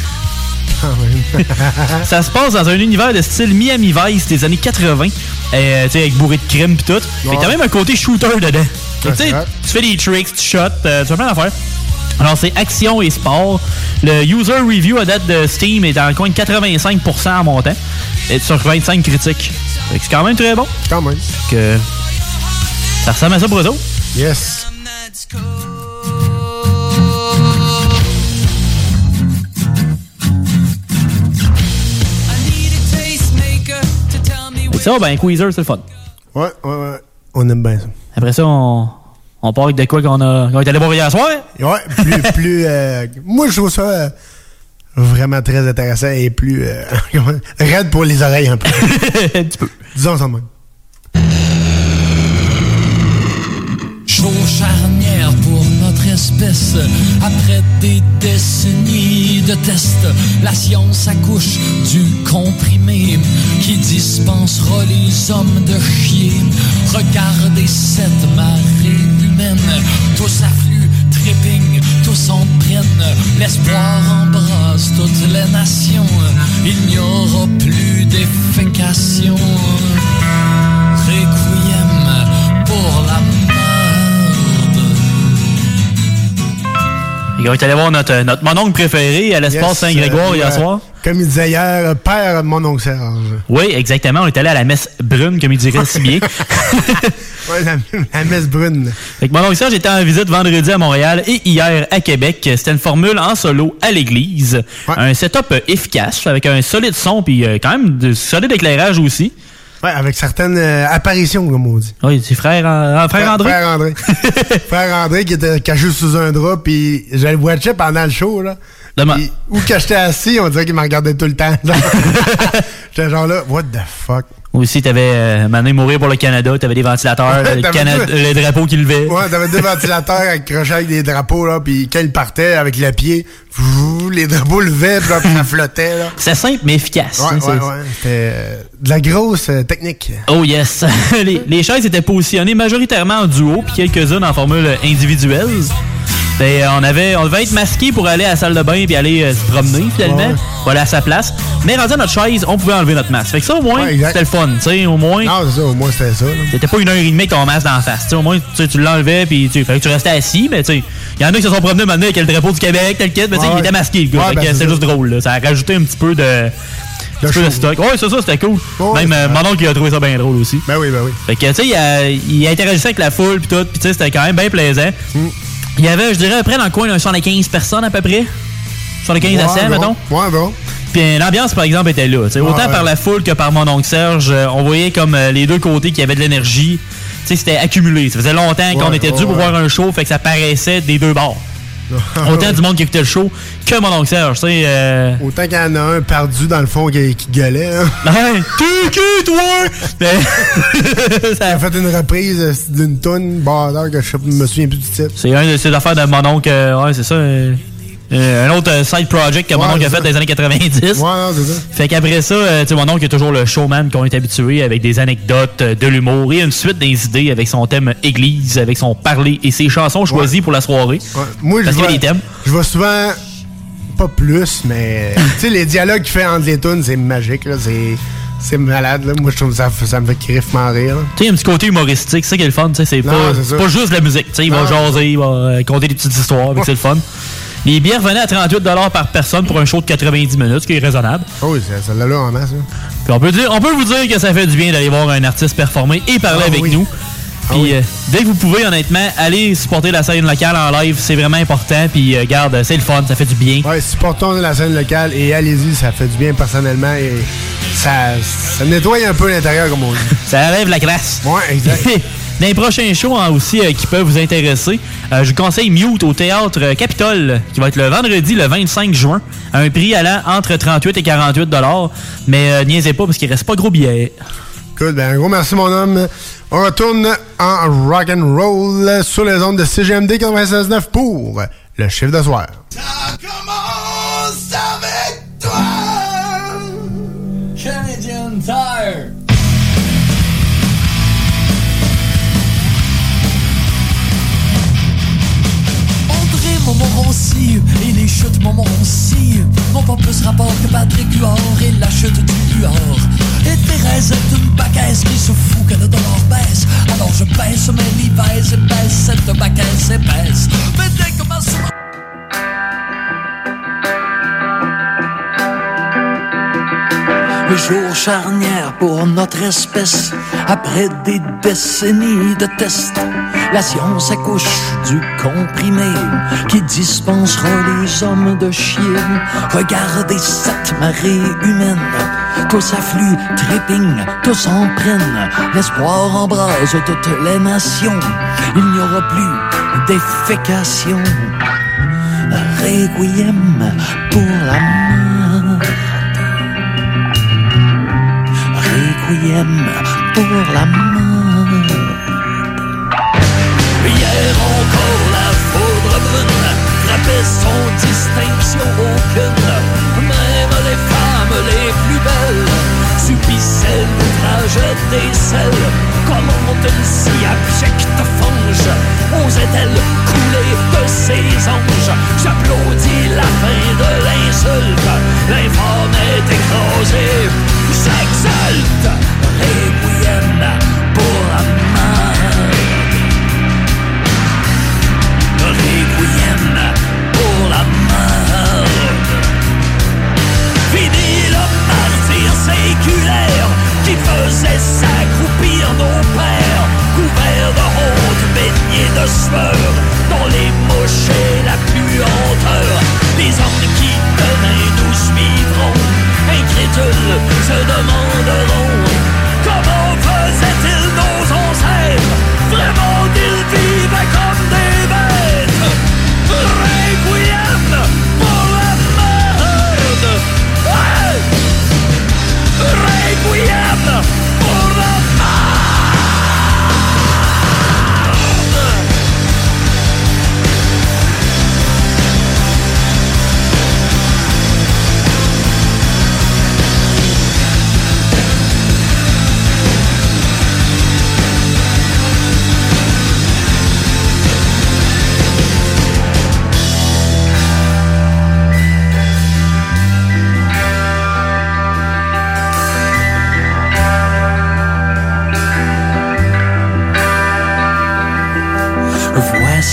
Speaker 2: ça se passe dans un univers de style Miami Vice des années 80, euh, tu sais, avec bourré de crème pis tout. Fait que t'as même un côté shooter dedans. Fait que, tu fais des tricks, tu shots, euh, tu fais plein d'affaires. Alors, c'est action et sport. Le user review à date de Steam est dans le coin de 85% en montant. Et sur 25 critiques. Fait que c'est quand même très bon.
Speaker 1: Quand même.
Speaker 2: Que ça ressemble à ça pour eux autres.
Speaker 1: Yes.
Speaker 2: Ça, ben, Queezer, c'est le fun.
Speaker 1: Ouais, ouais, ouais. On aime bien ça.
Speaker 2: Après ça, on, on part avec de quoi qu'on a, qu'on est allé voir hier soir.
Speaker 1: Ouais, plus. plus euh, moi, je trouve ça euh, vraiment très intéressant et plus. euh, raide pour les oreilles un peu.
Speaker 2: un petit peu.
Speaker 1: Disons ça même.
Speaker 19: Jour charnière pour notre espèce. Après des décennies de tests, la science accouche du comprimé qui dispensera les hommes de chier. Regardez cette marée humaine, tous affluent, tripping, tous en prennent. L'espoir embrasse toutes les nations. Il n'y aura plus d'effécation. Requiem pour la
Speaker 2: Et on est allé voir notre, notre mononcle préféré à l'espace
Speaker 1: Yes,
Speaker 2: Saint-Grégoire
Speaker 1: euh,
Speaker 2: hier
Speaker 1: ouais.
Speaker 2: soir.
Speaker 1: Comme il disait hier, euh, père de mon oncle Serge.
Speaker 2: Oui, exactement. On est allé à la messe brune, comme il dirait si bien.
Speaker 1: Ouais, la, la messe brune.
Speaker 2: Fait que mon oncle Serge était en visite vendredi à Montréal et hier à Québec. C'était une formule en solo à l'église. Un setup euh, efficace avec un solide son puis euh, quand même de solide éclairage aussi.
Speaker 1: Ouais, avec certaines euh, apparitions, comme on dit.
Speaker 2: Oui, c'est frère, euh, frère André.
Speaker 1: Frère André. frère André qui était caché sous un drap, puis je le watchais pendant le show, là. Où que j'étais assis, on dirait qu'il me regardait tout le temps. J'étais genre là, what the fuck?
Speaker 2: Aussi, t'avais euh, Mané mourir pour le Canada, t'avais des ventilateurs,
Speaker 1: Ouais,
Speaker 2: le, drapeau qui levait.
Speaker 1: Ouais, t'avais deux ventilateurs accrochés avec des drapeaux, là, puis quand ils partaient avec le pied, les drapeaux levaient, puis ça flottait, là.
Speaker 2: C'est simple mais efficace.
Speaker 1: Ouais,
Speaker 2: hein,
Speaker 1: ouais, ouais. C'était euh, de la grosse euh, technique.
Speaker 2: Oh yes! les, les chaises étaient positionnées majoritairement en duo, puis quelques-unes en formule individuelle. Ben, on avait, on devait être masqué pour aller à la salle de bain puis aller euh, se promener finalement,
Speaker 1: Ouais.
Speaker 2: pour aller à sa place. Mais rendu à notre chaise, on pouvait enlever notre masque. Fait que ça au moins,
Speaker 1: Ouais,
Speaker 2: c'était le fun, tu sais, au moins.
Speaker 1: Non, c'est ça, au moins c'était ça.
Speaker 2: C'était pas une heure et demie avec ton masque dans la face. tu sais, au moins, tu l'enlevais puis tu fallait que tu restais assis, mais tu sais, il y en a qui se sont promenés maintenant avec le drapeau du Québec, tel kit, mais tu sais,
Speaker 1: Ouais,
Speaker 2: il était masqué, le gars.
Speaker 1: Ben,
Speaker 2: c'était juste drôle, là. Ça a rajouté un petit peu de. un peu de stock. Ouais, c'est ça, c'était cool. Même euh, mon oncle, il a trouvé ça bien drôle aussi.
Speaker 1: Ben oui, ben oui.
Speaker 2: Fait que, tu sais, il interagissait avec la foule, puis tout, puis tu sais, c'était quand même bien plaisant.
Speaker 1: Mm.
Speaker 2: Il y avait, je dirais, après, dans le coin, un 75 personnes à peu près. 75 à 100,
Speaker 1: Ouais,
Speaker 2: mettons.
Speaker 1: Ouais, bon.
Speaker 2: Puis euh, l'ambiance, par exemple, était là.
Speaker 1: Ouais,
Speaker 2: autant
Speaker 1: ouais.
Speaker 2: par la foule que par mon oncle Serge, euh, on voyait comme euh, les deux côtés qui avaient de l'énergie. C'était accumulé. Ça faisait longtemps qu'on
Speaker 1: Ouais,
Speaker 2: était dû
Speaker 1: ouais,
Speaker 2: pour
Speaker 1: ouais.
Speaker 2: voir un show, fait que ça paraissait des deux bords. Autant du monde qui écoutait le show que mon oncle Serge. Tu sais, euh,
Speaker 1: Autant qu'il y en a un perdu dans le fond qui, qui gueulait. Hein.
Speaker 2: Qui, toi?
Speaker 1: Ça a fait une reprise euh, d'une toune, bordel, que je me souviens plus du titre.
Speaker 2: C'est un de ces affaires de mon oncle. euh, ouais, c'est ça. euh, euh, un autre euh, side project que mon oncle a fait dans les années 90.
Speaker 1: Ouais, c'est ça.
Speaker 2: Fait qu'après ça, euh, tu sais, mon oncle est toujours le showman qu'on est habitué avec des anecdotes, euh, de l'humour et une suite des idées avec son thème église, avec son parler et ses chansons choisies pour la soirée.
Speaker 1: Moi, je
Speaker 2: Parce qu'il y a
Speaker 1: vois,
Speaker 2: des thèmes.
Speaker 1: je vois souvent, pas plus, mais tu sais, les dialogues qu'il fait entre les tunes, c'est magique, là, c'est, c'est malade, là. Moi, je trouve que ça, ça me fait griffement rire.
Speaker 2: Tu sais, il y a un petit côté humoristique, c'est ça qui est le fun, tu sais, c'est pas, pas juste la musique, tu sais, il va jaser, il va euh, conter des petites histoires, c'est le fun. Les billets revenaient à 38 par personne pour un show de 90 minutes, ce qui est raisonnable.
Speaker 1: Ah oui, celle-là là en masse. hein.
Speaker 2: Puis on peut, dire, on peut vous dire que ça fait du bien d'aller voir un artiste performer et parler
Speaker 1: Ah
Speaker 2: avec
Speaker 1: oui.
Speaker 2: nous.
Speaker 1: Ah
Speaker 2: Puis
Speaker 1: oui.
Speaker 2: euh, dès que vous pouvez, honnêtement, allez supporter la scène locale en live, c'est vraiment important. Puis euh, garde, c'est le fun, ça fait du bien.
Speaker 1: Ouais, supportons la scène locale et allez-y, ça fait du bien personnellement et ça, ça nettoie un peu l'intérieur, comme on dit.
Speaker 2: Ça enlève la classe.
Speaker 1: Ouais, exact.
Speaker 2: Dans les prochains shows hein, aussi euh, qui peuvent vous intéresser, euh, je vous conseille Mute au théâtre euh, Capitole, qui va être le vendredi le 25 juin, à un prix allant entre 38 et 48 dollars. Mais niaisez pas parce qu'il reste pas gros billets.
Speaker 1: Cool, ben un gros merci mon homme. On retourne en rock and roll sur les ondes de CGMD 96.9 pour le chiffre de soir.
Speaker 19: Les chutes Montmorency n'ont pas plus rapport que Patrick Huard et la chute du Huard. Et Thérèse est une bacaisse qui se fout que le dollar baisse. Alors je baisse mes Levi's et cette bacaisse épaisse. Mais dès que ma Le jour charnière pour notre espèce, après des décennies de tests, la science accouche du comprimé qui dispensera les hommes de chier. Regardez cette marée humaine, tous affluent, tripping, tous en prennent. L'espoir embrase toutes les nations, il n'y aura plus défécation. Requiem pour la mort. Pour la mort. Hier encore la foudre brune frappait sans distinction aucune. Même les femmes les plus belles subissaient l'ouvrage des selles. Comment une si abjecte fange osait-elle couler de ses anges J'applaudis la fin de l'insulte. L'infâme est écrasé. J'exalte. Requiem pour la. Requiem pour la mort. Fini le martyr séculaire qui faisait s'accroupir nos pères, couverts de honte, baignés de sueur, dans les mouches et la puanteur. Les hommes qui demain nous suivront, incrédules, se demanderont comment faisaient-ils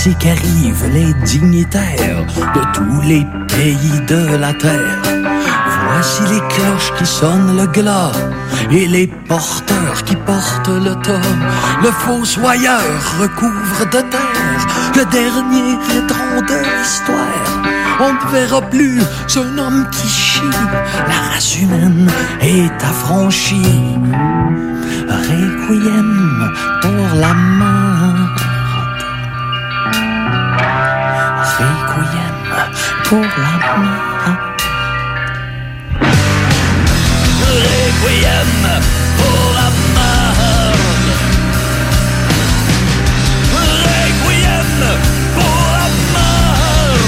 Speaker 19: Voici qu'arrivent les dignitaires de tous les pays de la terre. Voici les cloches qui sonnent le glas et les porteurs qui portent le tas. Le fossoyeur recouvre de terre le dernier étron de l'histoire. On ne verra plus un homme qui chie. La race humaine est affranchie. Requiem pour la mort. Requiem pour la mort. Requiem pour la mort. Requiem pour la mort.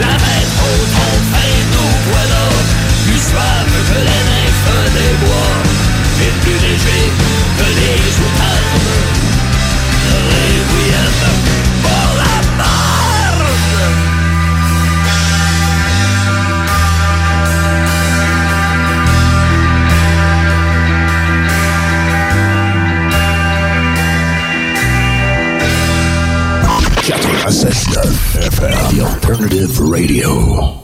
Speaker 19: La maître au fin nous voilà, plus suave que les
Speaker 3: FM, the alternative radio.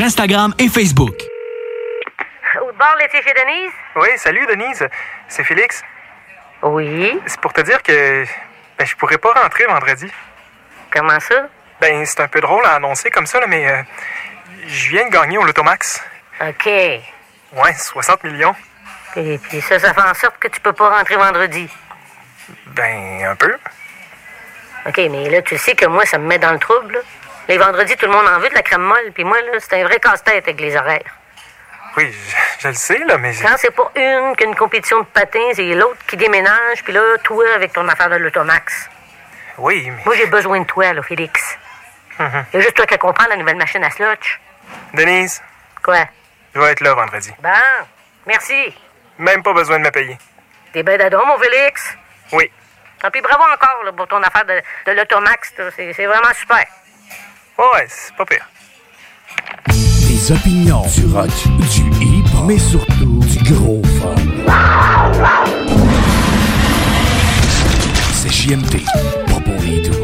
Speaker 20: Instagram et Facebook.
Speaker 9: Au bord, l'été chez Denise?
Speaker 10: Oui, salut Denise. C'est Félix.
Speaker 9: Oui.
Speaker 10: C'est pour te dire que ben, je pourrais pas rentrer vendredi.
Speaker 9: Comment ça?
Speaker 10: Ben, c'est un peu drôle à annoncer comme ça, là, mais euh, je viens de gagner au Lotomax.
Speaker 9: OK.
Speaker 10: Ouais, 60 millions.
Speaker 9: Et puis ça, ça fait en sorte que tu peux pas rentrer vendredi.
Speaker 10: Ben, un peu.
Speaker 9: OK, mais là, tu sais que moi, ça me met dans le trouble. là. Les vendredis, tout le monde en veut de la crème molle, puis moi, là, c'est un vrai casse-tête avec les horaires.
Speaker 10: Oui, je, je le sais, là, mais...
Speaker 9: Quand c'est pas une qu'une compétition de patins, c'est l'autre qui déménage, puis là, toi, avec ton affaire de l'automax.
Speaker 10: Oui, mais...
Speaker 9: Moi, j'ai besoin de toi, là, Félix.
Speaker 10: Mhm.
Speaker 9: Il y a juste toi qui comprends la nouvelle machine à slotch.
Speaker 10: Denise,
Speaker 9: Quoi?
Speaker 10: je vais être là vendredi.
Speaker 9: Bon, merci.
Speaker 10: Même pas besoin de me payer.
Speaker 9: T'es ben d'adon, mon Félix?
Speaker 10: Oui.
Speaker 9: Ah, puis bravo encore là, pour ton affaire de, de l'automax. c'est vraiment super.
Speaker 10: Ouais, c'est pas pire.
Speaker 21: Des opinions, du rock, du hip, mais surtout du gros fun. C'est JMT, pas pour les doux.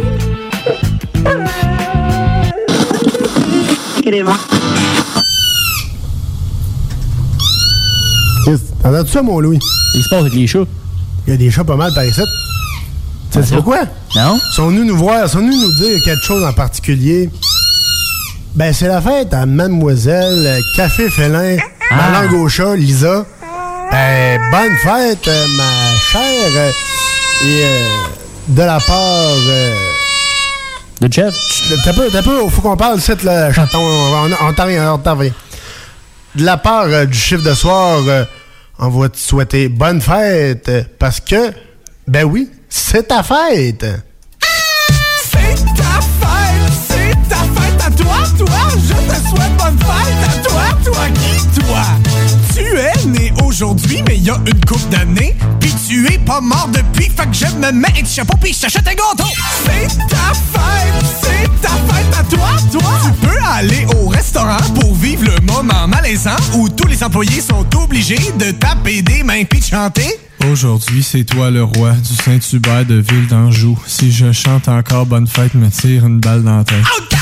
Speaker 1: Chris, T'entends-tu ça, mon Louis?
Speaker 2: Il se passe avec les chats.
Speaker 1: Il y a des chats pas mal par ici. Tu sais pourquoi?
Speaker 2: Non?
Speaker 1: Sont venus nous voir, sont venus nous dire quelque chose en particulier? Ben, c'est la fête à Mademoiselle Café Félin, ma langue au chat, Lisa. Ben, bonne fête, euh, ma chère. euh, et euh, de la part. euh,
Speaker 2: de Jeff?
Speaker 1: T'as peu, t'as peu, faut qu'on parle, c'est le chaton. On, t'en revient, on t'en revient. De la part euh, du chiffre de soir, euh, on va te souhaiter bonne fête parce que, ben oui, c'est ta fête.
Speaker 19: C'est ta fête, c'est ta fête à toi, toi. Je te souhaite bonne fête à toi, toi qui, toi. Es né aujourd'hui, mais il y a une coupe d'années. Puis tu es pas mort depuis, fait que je me mets un chapeau puis je t'achète un gâteau. C'est ta fête, c'est ta fête à toi, toi. Tu peux aller au restaurant pour vivre le moment malaisant où tous les employés sont obligés de taper des mains puis de chanter.
Speaker 22: Aujourd'hui, c'est toi le roi du Saint-Hubert de Ville d'Anjou. Si je chante encore Bonne fête, me tire une balle dans la tête.
Speaker 19: Ok,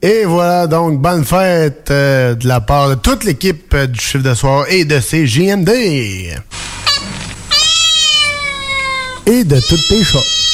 Speaker 1: Et voilà donc, bonne fête euh, de la part de toute l'équipe euh, du chiffre de soir et de ces JMD. Et de tous tes chats.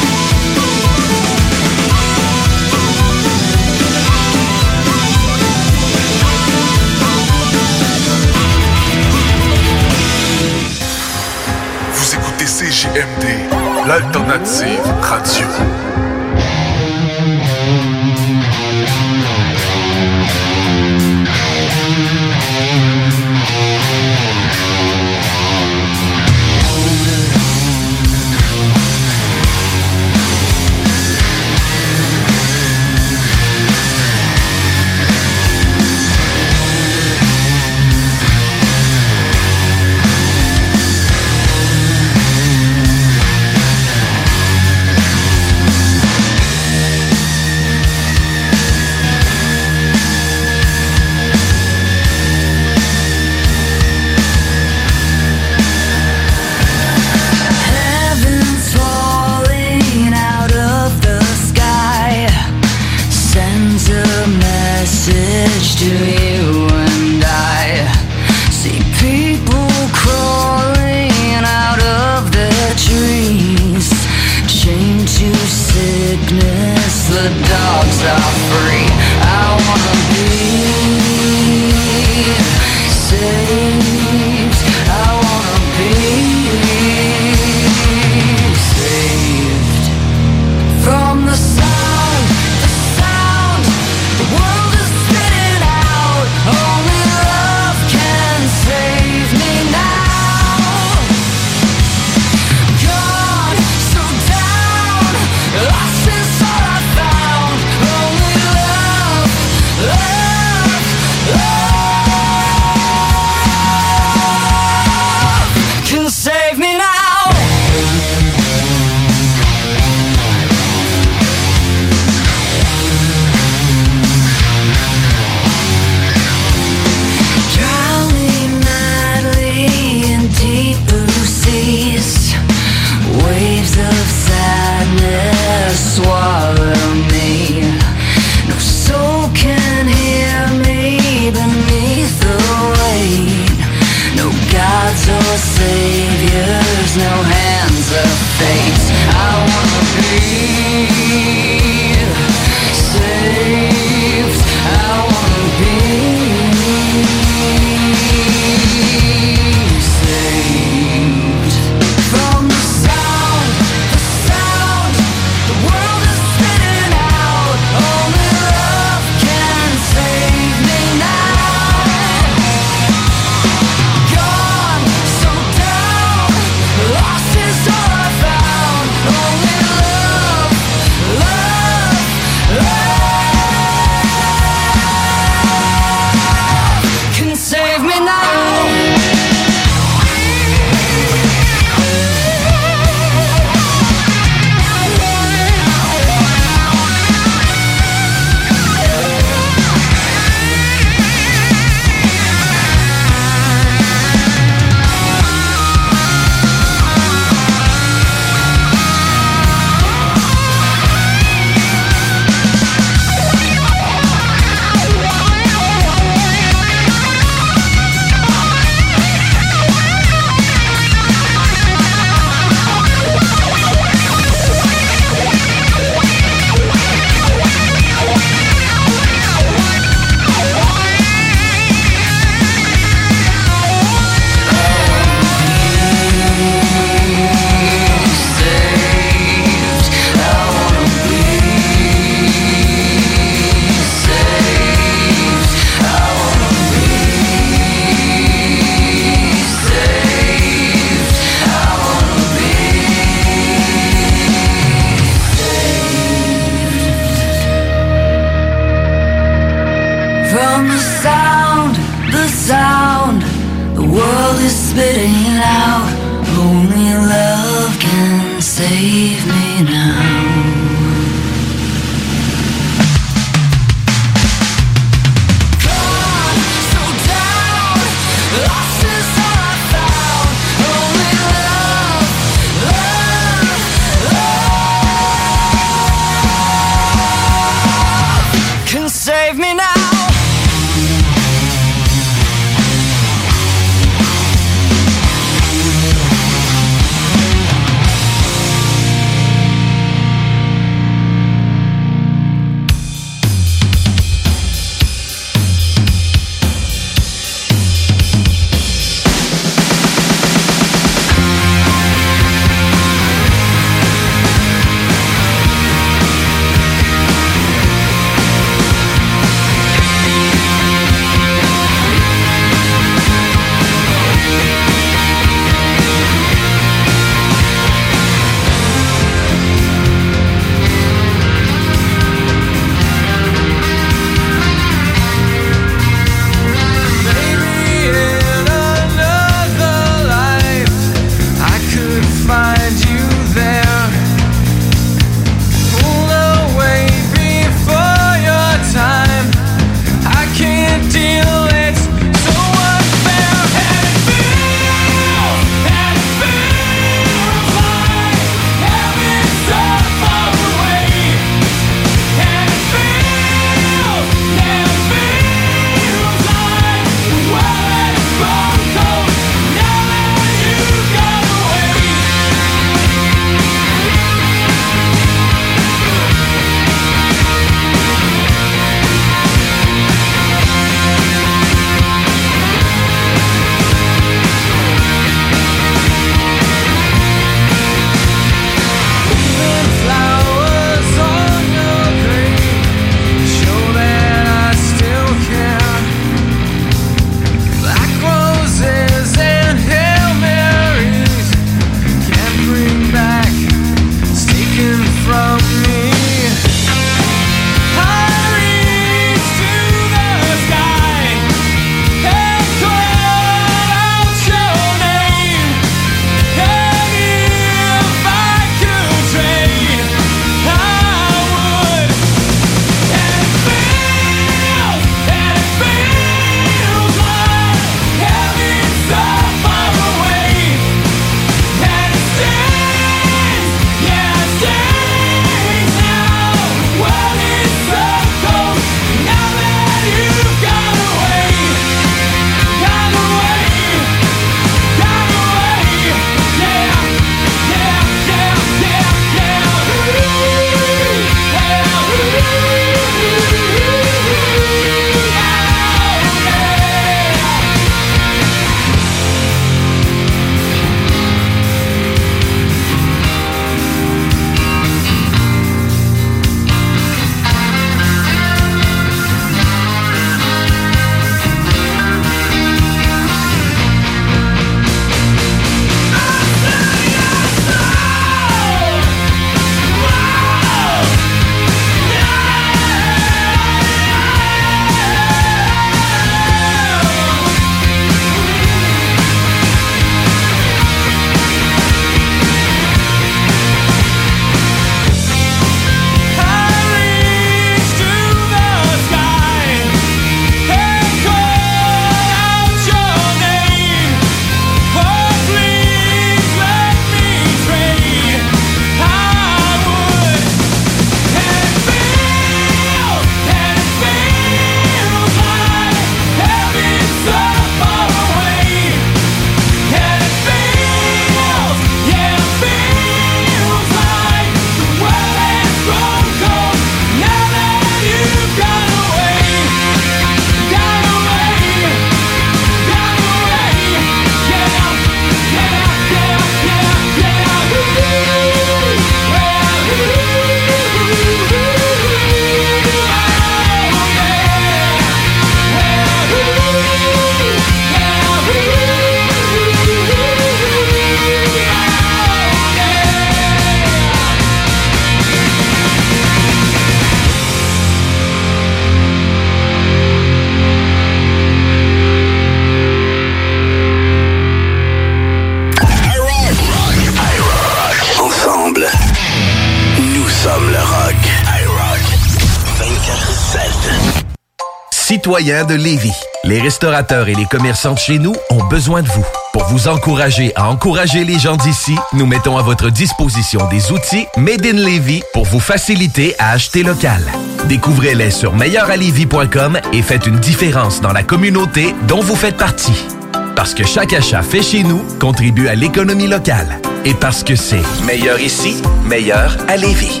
Speaker 23: De Lévis. Les restaurateurs et les commerçants de chez nous ont besoin de vous. Pour vous encourager à encourager les gens d'ici, nous mettons à votre disposition des outils Made in Lévis pour vous faciliter à acheter local. Découvrez-les sur meilleuralevis.com et faites une différence dans la communauté dont vous faites partie. Parce que chaque achat fait chez nous contribue à l'économie locale. Et parce que c'est meilleur ici, meilleur à Lévis.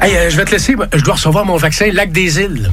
Speaker 24: Hey, euh, je vais te laisser. Je dois recevoir mon vaccin Lac des Îles.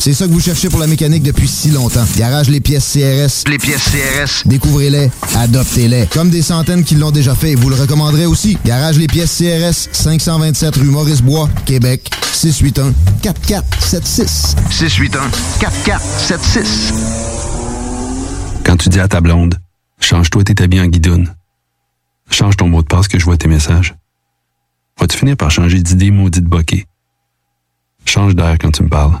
Speaker 25: C'est ça que vous cherchez pour la mécanique depuis si longtemps. Garage Les Pièces CRS. Les pièces CRS. Découvrez-les, adoptez-les. Comme des centaines qui l'ont déjà fait, vous le recommanderez aussi. Garage Les Pièces CRS, 527 rue Maurice-Bois, Québec, 681 4476. 681 4476.
Speaker 14: Quand tu dis à ta blonde, change-toi tes habits en guidoune. Change ton mot de passe que je vois tes messages. Vas-tu finir par changer d'idée maudite bokeh? Change d'air quand tu me parles.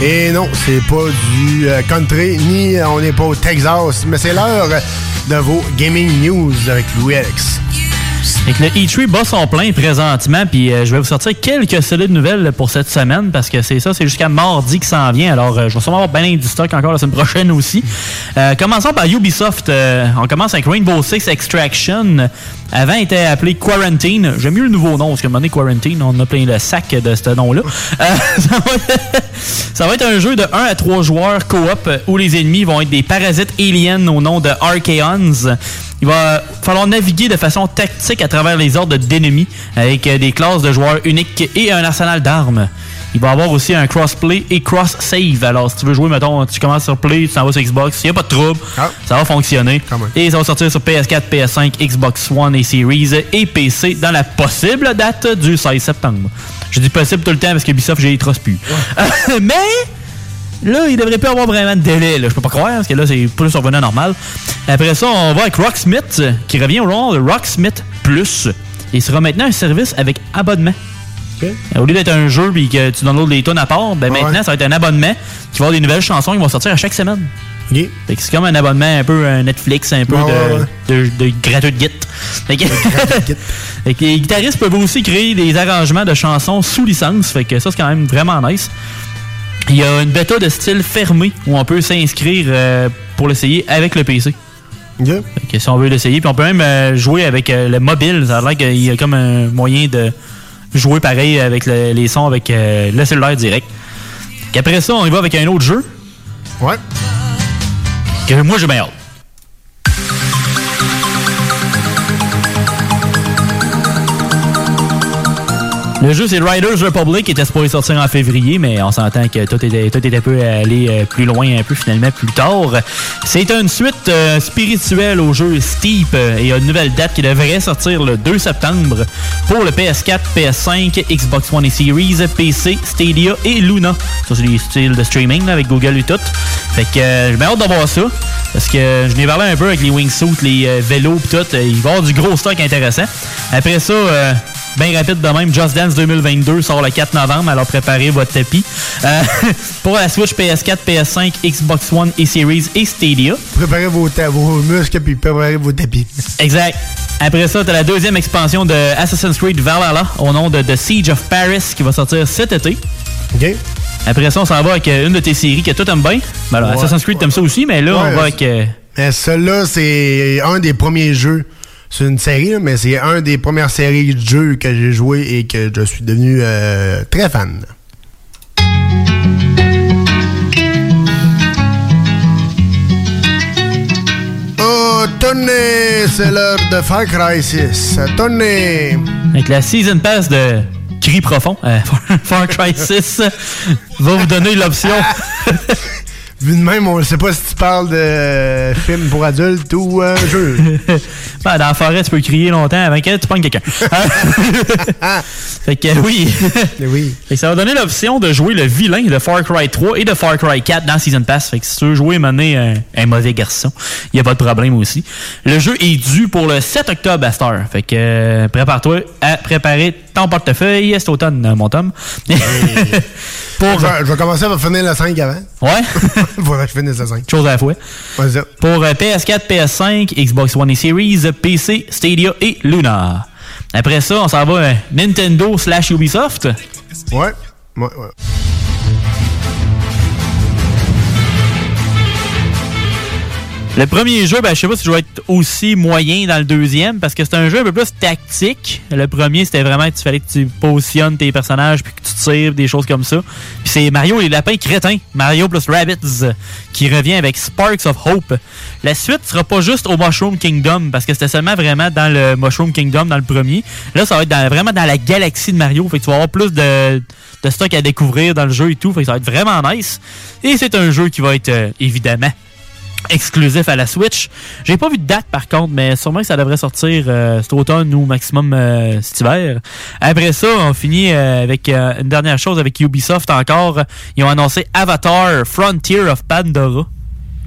Speaker 1: Et non, c'est pas du euh, country, ni euh, on n'est pas au Texas, mais c'est l'heure de vos gaming news avec Louis Alex.
Speaker 2: Et que le E3 bat plein présentement, puis euh, je vais vous sortir quelques solides nouvelles pour cette semaine, parce que c'est ça, c'est jusqu'à mardi qui s'en vient. Alors, euh, je vais sûrement avoir bien du stock encore la semaine prochaine aussi. Euh, commençons par Ubisoft. On commence avec Rainbow Six Extraction. Avant, il était appelé Quarantine. J'aime mieux le nouveau nom, parce que un moment donné, Quarantine, on a plein le sac de ce nom-là. Ça, va être, un jeu de 1 à 3 joueurs coop où les ennemis vont être des parasites aliens au nom de Archaeons. Il va falloir naviguer de façon tactique à travers les ordres d'ennemis avec euh, des classes de joueurs uniques et un arsenal d'armes. Il va y avoir aussi un crossplay et cross-save. Alors, si tu veux jouer, mettons, tu commences sur Play, tu t'en vas sur Xbox, il n'y a pas de trouble, ça va fonctionner. Et ça va sortir sur PS4, PS5, Xbox One et Series et PC dans la possible date du 16 septembre. Je dis possible tout le temps parce que Ubisoft, j'ai les plus. Mais Là, il devrait pas avoir vraiment de délai. Là. Je peux pas croire, parce que là, c'est plus revenu normal. Après ça, on va avec Rocksmith, euh, qui revient au rôle de Rocksmith Plus. Il sera maintenant un service avec abonnement. Euh, Au lieu d'être un jeu et que tu downloads les tonnes à part, ben maintenant, ça va être un abonnement qui va avoir des nouvelles chansons qui vont sortir à chaque semaine. Que c'est comme un abonnement un peu un Netflix, un peu de,
Speaker 1: ouais,
Speaker 2: de, de gratuit de Git. Les guitaristes peuvent aussi créer des arrangements de chansons sous licence. Fait que ça, c'est quand même vraiment nice. Il y a une bêta de style fermé où on peut s'inscrire euh, pour l'essayer avec le PC. Fait que si on veut l'essayer, puis on peut même euh, jouer avec euh, le mobile. Ça a l'air qu'il y a comme un moyen de jouer pareil avec le- les sons avec le cellulaire direct. Après ça, on y va avec un autre jeu.
Speaker 1: Ouais.
Speaker 2: Que moi, j'ai bien hâte. Le jeu, c'est Riders Republic, qui était supposé sortir en février, mais on s'entend que tout était, tout était peu allé euh, plus loin, un peu finalement plus tard. C'est une suite euh, spirituelle au jeu Steep euh, et il y a une nouvelle date qui devrait sortir le 2 septembre pour le PS4, PS5, Xbox One et Series, PC, Stadia et Luna. Ça, c'est les styles de streaming avec Google et tout. Fait que euh, j'ai hâte de voir ça. Parce que je n'ai parlé un peu avec les wingsuits, les vélos pis tout. il va y avoir du gros stock intéressant. Après ça, bien rapide de même. Just Dance 2022 sort le 4 novembre, alors préparez votre tapis. Euh, pour la Switch PS4, PS5, Xbox One et Series et Stadia.
Speaker 1: Préparez vos, vos muscles puis préparez vos tapis.
Speaker 2: Exact. Après ça, t'as la deuxième expansion de Assassin's Creed Valhalla au nom de The Siege of Paris qui va sortir cet été.
Speaker 1: OK.
Speaker 2: Après ça, on s'en va avec euh, une de tes séries que toi t'aimes bien. Ben alors,
Speaker 1: Ouais.
Speaker 2: Assassin's Creed, t'aimes ça aussi, mais là,
Speaker 1: Ouais,
Speaker 2: on va avec. euh,
Speaker 1: Mais celui-là, c'est un des premiers jeux. C'est une série, mais c'est un des premières séries de jeux que j'ai joué et que je suis devenu euh, très fan. Oh, tenez, c'est l'heure de Far Cry 6. Tenez.
Speaker 2: Avec la Season Pass de Cri Profond, euh, Far Cry 6 va vous donner l'option.
Speaker 1: Vu de même, on ne sait pas si tu parles de film pour adultes ou euh, jeu.
Speaker 2: Ben, dans la forêt, tu peux crier longtemps avant que tu pognes quelqu'un. fait que oui.
Speaker 1: oui.
Speaker 2: Fait que ça va donner l'option de jouer le vilain de Far Cry 3 et de Far Cry 4 dans Season Pass. Fait que si tu veux jouer mener un, un mauvais garçon, il n'y a pas de problème aussi. Le jeu est dû pour le 7 octobre à cette heure. Fait que euh, prépare-toi à préparer ton portefeuille cet automne, mon Tom.
Speaker 1: Pour... Je, vais, je vais commencer à finir le 5 avant.
Speaker 2: Ouais.
Speaker 1: Que je finisse le 5.
Speaker 2: Chose à la fois. Pour euh, PS4, PS5, Xbox One et Series, PC, Stadia et Luna. Après ça, on s'en va euh, Nintendo slash Ubisoft.
Speaker 1: Ouais. Ouais, ouais.
Speaker 2: Le premier jeu, ben, je sais pas si je vais être aussi moyen dans le deuxième, parce que c'est un jeu un peu plus tactique. Le premier, c'était vraiment tu fallait que tu positionnes tes personnages, puis que tu tires, des choses comme ça. Puis c'est Mario et les lapins crétins, Mario plus Rabbids, qui revient avec Sparks of Hope. La suite sera pas juste au Mushroom Kingdom, parce que c'était seulement vraiment dans le Mushroom Kingdom, dans le premier. Là, ça va être vraiment dans la galaxie de Mario, fait que tu vas avoir plus de, de stock à découvrir dans le jeu et tout, fait que ça va être vraiment nice. Et c'est un jeu qui va être, euh, évidemment, exclusif à la Switch. J'ai pas vu de date par contre, mais sûrement que ça devrait sortir euh, cet automne ou maximum euh, cet hiver. Après ça, on finit euh, avec une dernière chose avec Ubisoft encore. Ils ont annoncé Avatar Frontier of Pandora.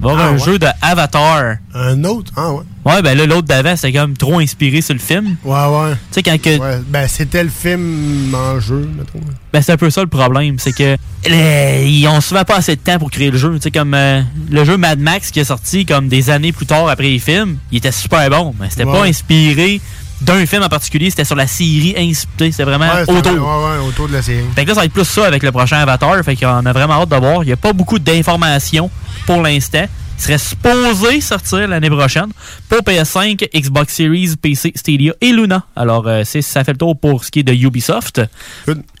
Speaker 2: Va avoir
Speaker 1: Ah,
Speaker 2: un
Speaker 1: ouais.
Speaker 2: jeu de Avatar.
Speaker 1: Un autre? Ah ouais.
Speaker 2: Ouais, ben là, l'autre d'avant, c'était comme trop inspiré sur le film.
Speaker 1: Ouais, ouais.
Speaker 2: Tu sais, quand que.
Speaker 1: Ouais, ben, c'était le film en jeu, mettons.
Speaker 2: Ben, c'est un peu ça le problème. C'est que les- ils ont souvent pas assez de temps pour créer le jeu. Tu sais, comme euh, le jeu Mad Max qui est sorti comme des années plus tard après les films, il était super bon. Mais c'était
Speaker 1: Ouais.
Speaker 2: pas inspiré d'un film en particulier. C'était sur la série inspirée. C'était vraiment
Speaker 1: Ouais,
Speaker 2: autour.
Speaker 1: Ouais, ouais, autour de la série.
Speaker 2: Fait que là, ça va être plus ça avec le prochain Avatar. Fait qu'on a vraiment hâte de voir. Il n'y a pas beaucoup d'informations pour l'instant. Il serait supposé sortir l'année prochaine pour PS5, Xbox Series, PC, Stadia et Luna. Alors, euh, c'est ça fait le tour pour ce qui est de Ubisoft.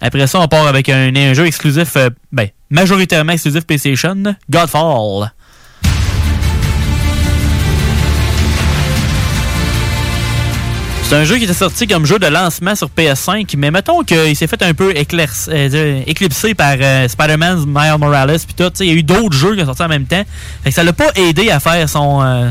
Speaker 2: Après ça, on part avec un, un jeu exclusif, euh, ben, majoritairement exclusif PlayStation, Godfall. C'est un jeu qui était sorti comme jeu de lancement sur PS5, mais mettons qu'il s'est fait un peu euh, éclipsé par euh, Spider-Man, Miles Morales, puis tout. Il y a eu d'autres jeux qui sont sortis en même temps. Fait que ça l'a pas aidé à faire son, euh,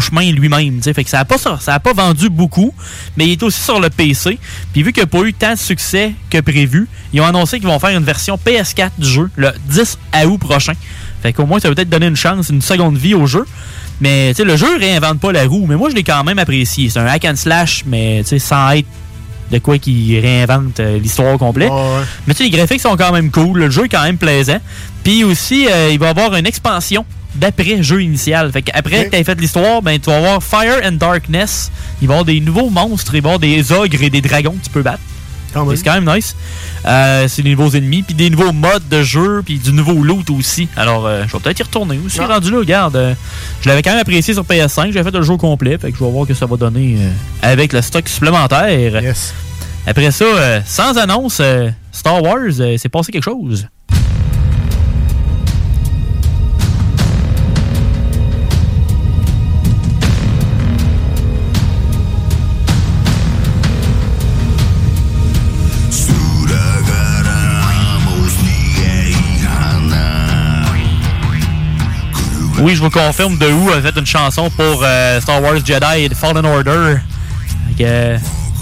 Speaker 2: chemin lui-même. Fait que ça a pas, vendu beaucoup, mais il est aussi sur le PC. Puis vu qu'il n'y a pas eu tant de succès que prévu, ils ont annoncé qu'ils vont faire une version PS4 du jeu le 10 août prochain. Fait qu'au moins, ça va peut-être donner une chance, une seconde vie au jeu. Mais tu sais, le jeu réinvente pas la roue, mais moi je l'ai quand même apprécié. C'est un hack and slash, mais tu sais, sans être de quoi qui réinvente euh, l'histoire au complet. Mais tu sais, les graphiques sont quand même cool, le jeu est quand même plaisant. Puis aussi, euh, il va y avoir une expansion d'après jeu initial. Fait qu'après que tu fait l'histoire, ben tu vas avoir Fire and Darkness. Il va y avoir des nouveaux monstres, il va y avoir des ogres et des dragons que tu peux battre. C'est quand même nice. Euh, c'est des nouveaux ennemis, puis des nouveaux modes de jeu, puis du nouveau loot aussi. Alors, euh, je vais peut-être y retourner aussi. Rendu là, regarde. euh, je l'avais quand même apprécié sur PS5. J'avais fait le jeu complet. Fait que je vais voir que ça va donner avec le stock supplémentaire. Après ça, sans annonce, Star Wars, c'est passé quelque chose. Oui, je vous confirme, The Who a fait une chanson pour euh, Star Wars Jedi et Fallen Order. Fait que,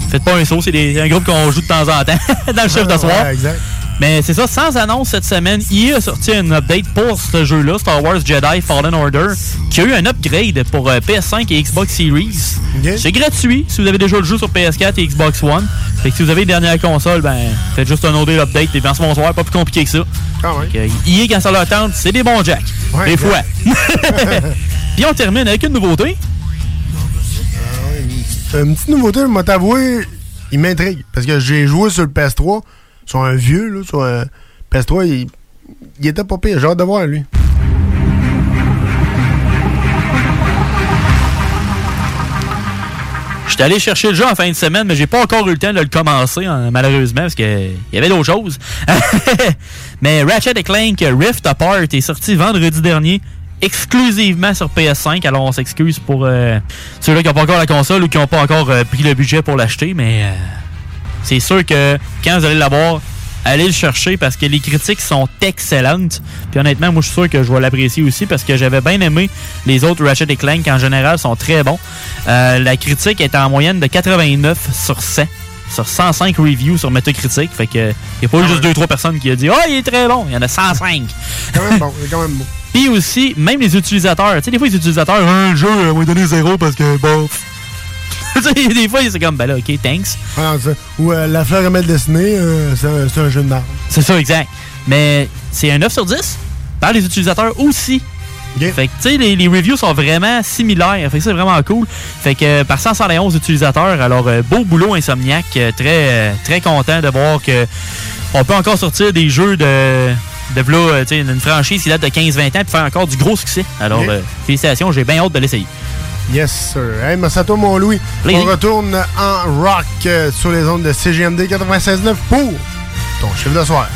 Speaker 2: faites pas un saut, c'est un groupe qu'on joue de temps en temps dans le chef de soir.
Speaker 1: Ouais, exact.
Speaker 2: Mais c'est ça, sans annonce cette semaine, EA a sorti un update pour ce jeu-là, Star Wars Jedi Fallen Order, qui a eu un upgrade pour euh, PS5 et Xbox Series. C'est gratuit si vous avez déjà le jeu sur PS4 et Xbox One. Fait que si vous avez une dernière console, ben, faites juste un OD update et ce bonsoir, pas plus compliqué que ça. Fait que EA, quand ça leur tente, c'est des bons jacks.
Speaker 1: Ouais,
Speaker 2: des
Speaker 1: ouais.
Speaker 2: fois. Puis on termine avec une nouveauté.
Speaker 1: Une petite nouveauté, je t'avouer, il m'intrigue. Parce que j'ai joué sur le PS3, sur un vieux, là, sur un PS3, il, il était pas pire. J'ai hâte de voir, lui.
Speaker 2: J'étais allé chercher le jeu en fin de semaine, mais j'ai pas encore eu le temps de le commencer, hein, malheureusement, parce qu'il y avait d'autres choses. mais Ratchet Clank Rift Apart est sorti vendredi dernier, exclusivement sur PS5. Alors on s'excuse pour euh, ceux-là qui n'ont pas encore la console ou qui n'ont pas encore euh, pris le budget pour l'acheter, mais euh, c'est sûr que quand vous allez l'avoir, allez le chercher parce que les critiques sont excellentes. Puis honnêtement, moi je suis sûr que je vais l'apprécier aussi parce que j'avais bien aimé les autres Ratchet et Clank en général sont très bons. Euh, la critique est en moyenne de 89 sur 100 sur 105 reviews sur Metacritic. Fait que il n'y a pas eu juste 2-3 personnes qui ont dit « Oh, il est très bon! » Il y en a 105.
Speaker 1: Quand même bon, il est quand même bon.
Speaker 2: Puis aussi, même les utilisateurs. Tu sais, des fois, les utilisateurs, un jeu, on va donner zéro parce que, bon. sais, des fois, c'est comme, ben là, ok, thanks.
Speaker 1: Ah. Ou euh, La fleur remède dessinée, euh, c'est un, jeu de marde.
Speaker 2: C'est ça, exact. Mais c'est un 9 sur 10 par les utilisateurs aussi. Fait que, tu sais, les, les reviews sont vraiment similaires. Fait que c'est vraiment cool. Fait que, euh, par 171 utilisateurs, alors, euh, beau boulot Insomniac. euh, Très, très content de voir que on peut encore sortir des jeux de, de une franchise qui date de 15-20 ans et faire encore du gros succès. Alors, euh, félicitations, j'ai bien hâte de l'essayer.
Speaker 1: Yes, sir. Hey, toi, mon Louis. On retourne en rock euh, sur les ondes de CGMD 96.9 pour ton chiffre de soir.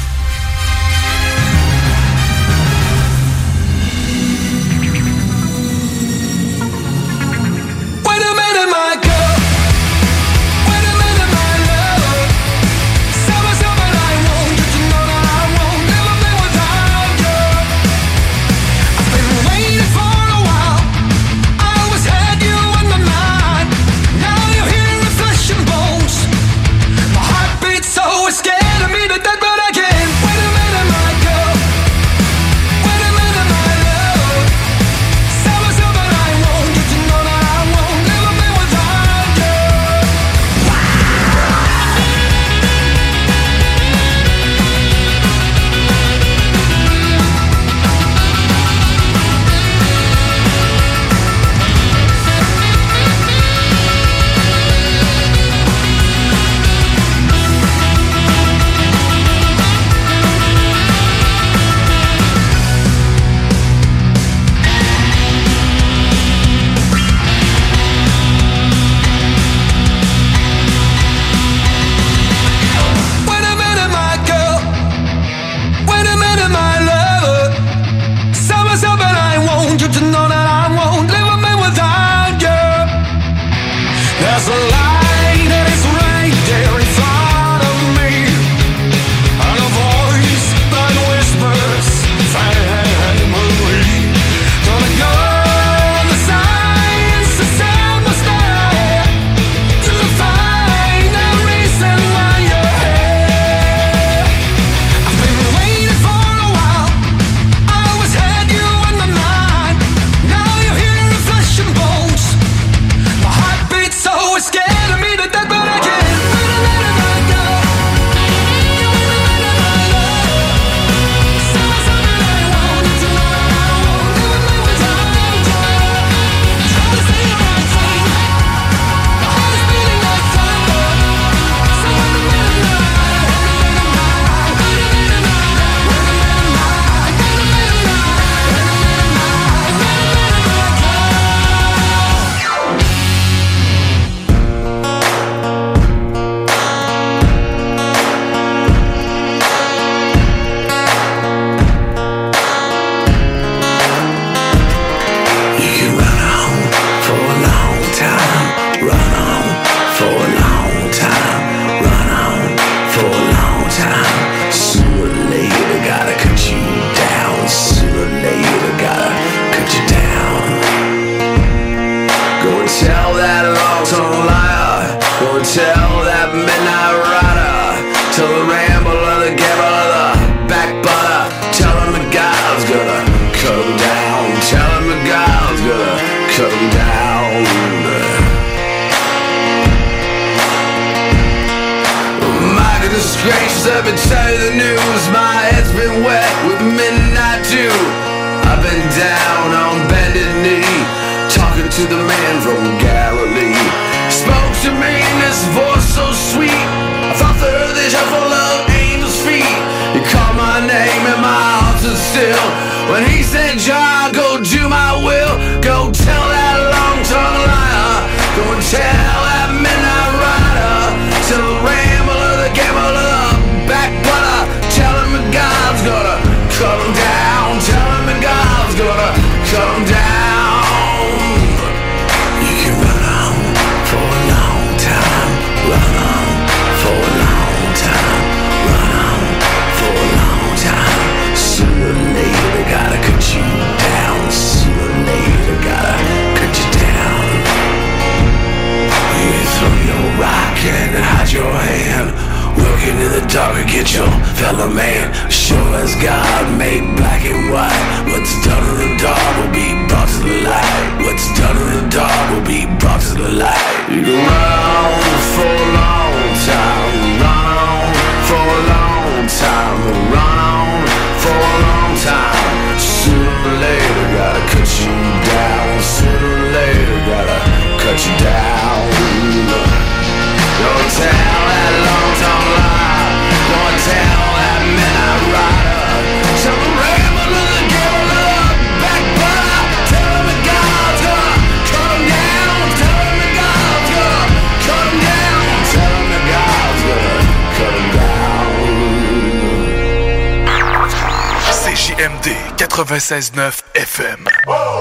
Speaker 26: 96.9 FM.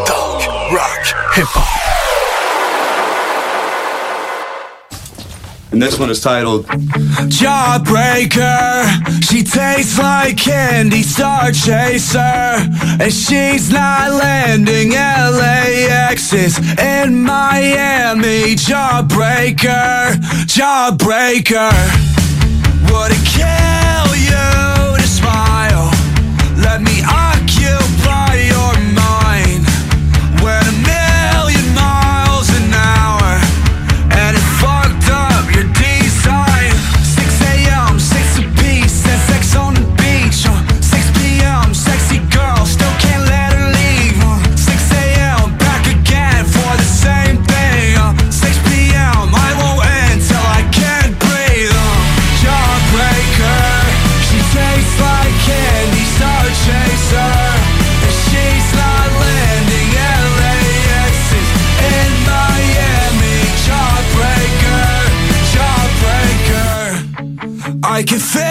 Speaker 26: Talk, rock, hip hop.
Speaker 27: And this one is titled
Speaker 3: Jawbreaker. She tastes like candy, star chaser. And she's not landing LAX is in Miami. Jawbreaker, jawbreaker. like feio.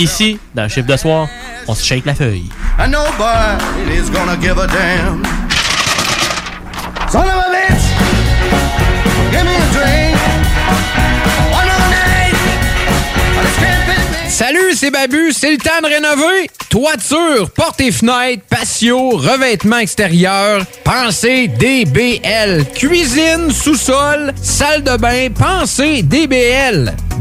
Speaker 2: Ici, dans le chiffre de soir, on se shake la feuille.
Speaker 19: And nobody's gonna give a damn. Son of a bitch, give me a drink. One more night, let's get busy.
Speaker 8: Salut, c'est Babu, c'est le temps de rénover. Toiture, portes et fenêtres, patio, revêtement extérieur, pensez DBL. Cuisine, sous-sol, salle de bain, pensez DBL.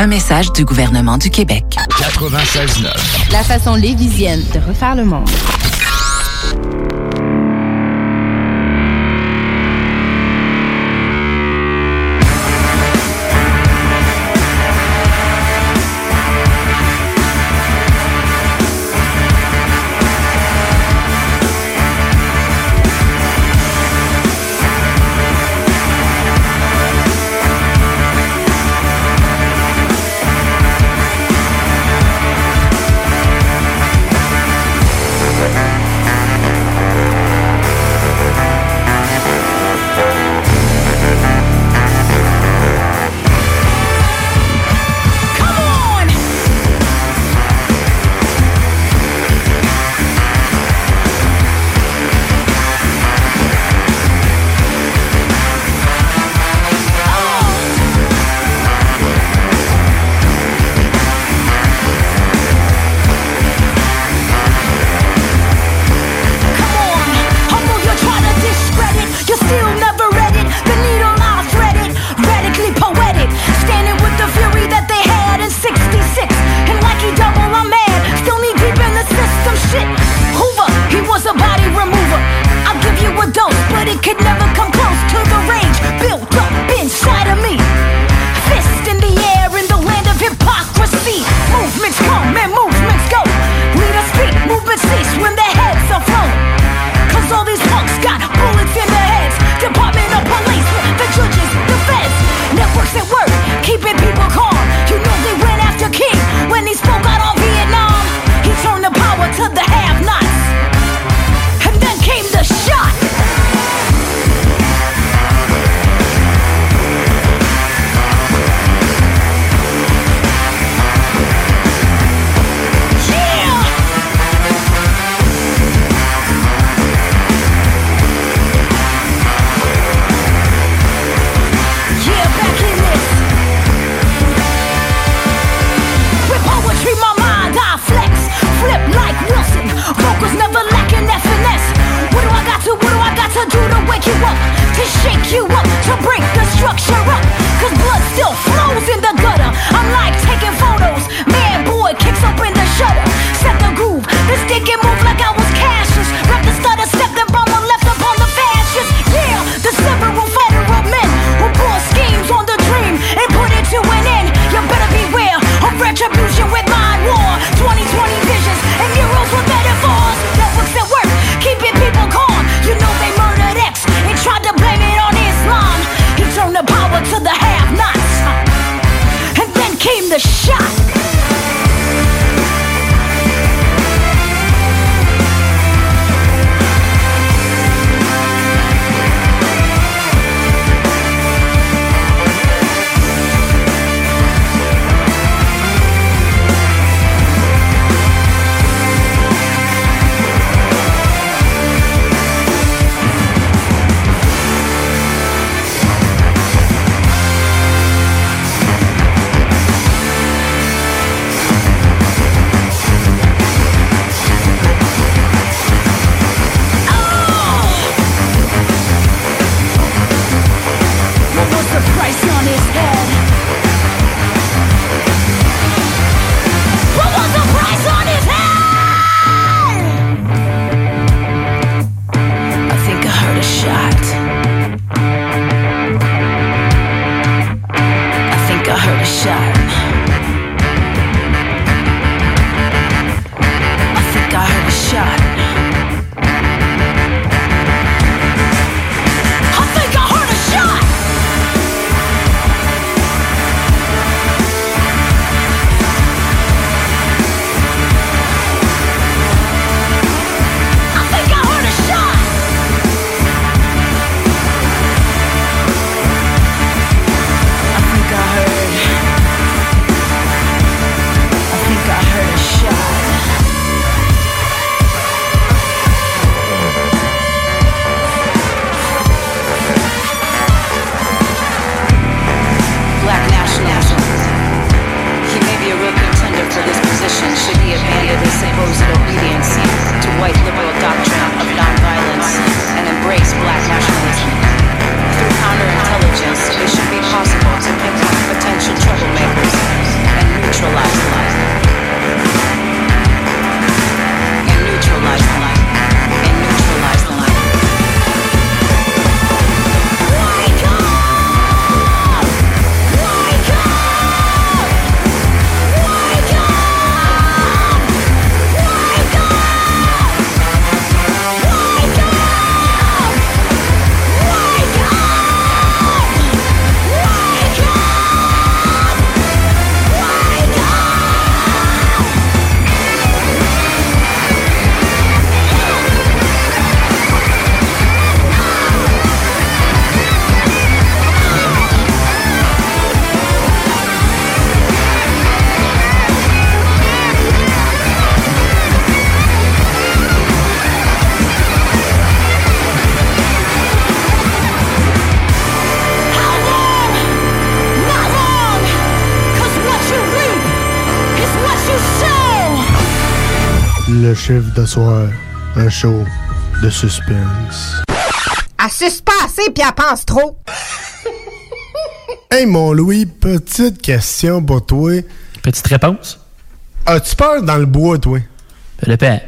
Speaker 28: Un message du gouvernement du Québec.
Speaker 29: 96.9.
Speaker 30: La façon lévisienne de refaire le monde.
Speaker 19: Take que
Speaker 1: mujer chiffre de soir. Un show de suspense.
Speaker 31: Elle suce pas assez puis elle pense trop.
Speaker 1: Hey mon Louis, petite question pour toi.
Speaker 2: Petite réponse?
Speaker 1: As-tu peur dans le bois, toi?
Speaker 2: Ça dépend.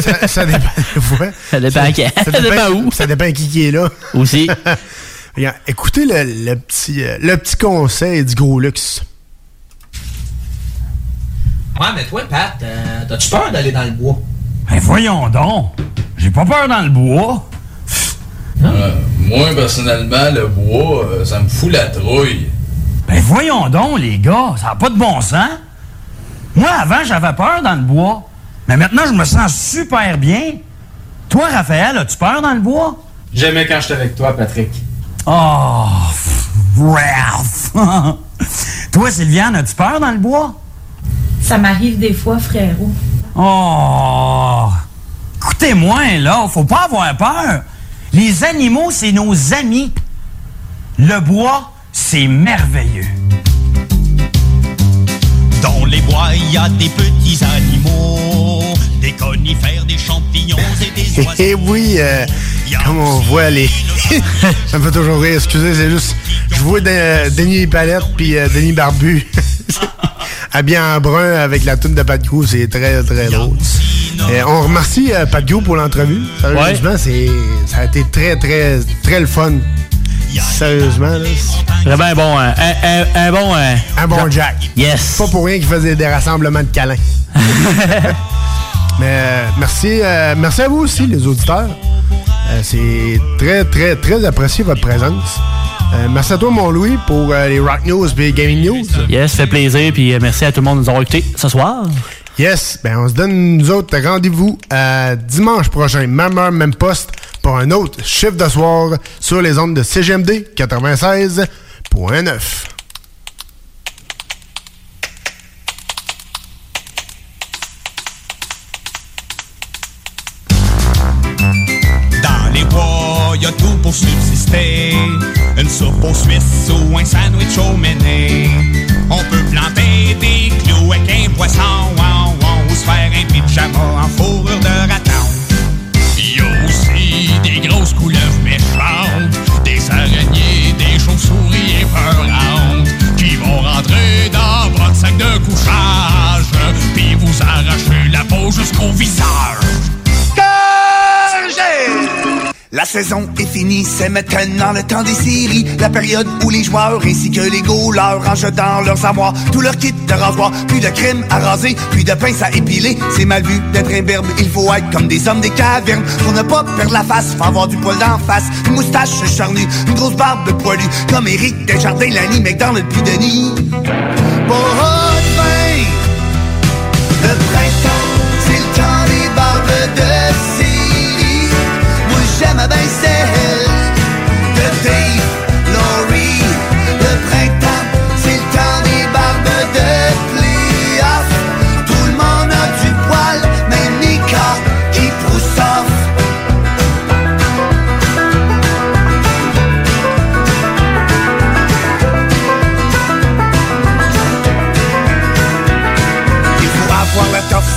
Speaker 1: ça, ça dépend des fois.
Speaker 2: Ça dépend à qui. Ça dépend où.
Speaker 1: Ça dépend qui qui est là.
Speaker 2: Aussi.
Speaker 1: Écoutez le, le petit, euh, le petit conseil du gros luxe.
Speaker 32: Ouais, mais toi, Pat, euh, t'as-tu peur d'aller dans le bois?
Speaker 33: Ben voyons donc. J'ai pas peur dans le bois.
Speaker 27: Euh, moi, personnellement, le bois, euh, ça me fout la trouille.
Speaker 33: Ben voyons donc, les gars, ça n'a pas de bon sens. Moi, avant, j'avais peur dans le bois. Mais maintenant, je me sens super bien. Toi, Raphaël, as-tu peur dans le bois?
Speaker 32: Jamais quand j'étais avec toi, Patrick.
Speaker 33: Oh, pff, Ralph. Toi, Sylviane, as-tu peur dans le bois?
Speaker 34: Ça m'arrive des fois, frérot.
Speaker 33: Oh! Écoutez-moi, là, faut pas avoir peur. Les animaux, c'est nos amis. Le bois, c'est merveilleux.
Speaker 19: Dans les bois, il y a des petits animaux, des conifères, des champignons et des oiseaux.
Speaker 1: Eh oui, euh, comme on voit les. ça me fait toujours rire, excusez, c'est juste. Je vois De- Denis Palette puis euh, Denis Barbu. Habillé en brun avec la toune de Pat Gou, c'est très très drôle. Euh, on remercie euh, Pat Gou pour l'entrevue. Sérieusement, c'est ça a été très très très le fun. Sérieusement, là. c'est-
Speaker 2: Vraiment un bon. un, un- un bon. euh,
Speaker 1: Un bon Jack.
Speaker 2: Yes.
Speaker 1: Pas pour rien qu'il faisait des rassemblements de câlins. Mais euh, merci, euh, merci à vous aussi, les auditeurs. Euh, c'est très, très, très apprécié votre présence. Euh, merci à toi, mon Louis, pour euh, les Rock News et Gaming News.
Speaker 2: Yes, ça fait plaisir. Puis euh, merci à tout le monde de nous avoir écoutés ce soir.
Speaker 1: Yes, ben on se donne nous autres rendez-vous euh, dimanche prochain, même heure, même poste, pour un autre chiffre de soir sur les ondes de CGMD 96.9.
Speaker 19: Une soupe aux Suisse ou un sandwich au méné. On peut planter des clous avec un poisson, ouan, ouan, ou se faire un pyjama en fourrure de raton. Y a aussi des grosses couleuvres méchantes, des araignées, des chauves-souris épeurantes qui vont rentrer dans votre sac de couchage, puis vous arracher la peau jusqu'au visage.
Speaker 35: La saison est finie, c'est maintenant le temps des séries. La période où les joueurs ainsi que les goalers rangent dans leurs armoires tout leur kit de rasoir. Puis de crème à raser, puis de pince à épiler. C'est mal vu d'être un berbe, il faut être comme des hommes des cavernes. Pour ne pas perdre la face, faut avoir du poil d'en face. Une moustache charnue, une grosse barbe poilue. Comme Eric Desjardins, Lanny McDonald, puis Denis. Pas de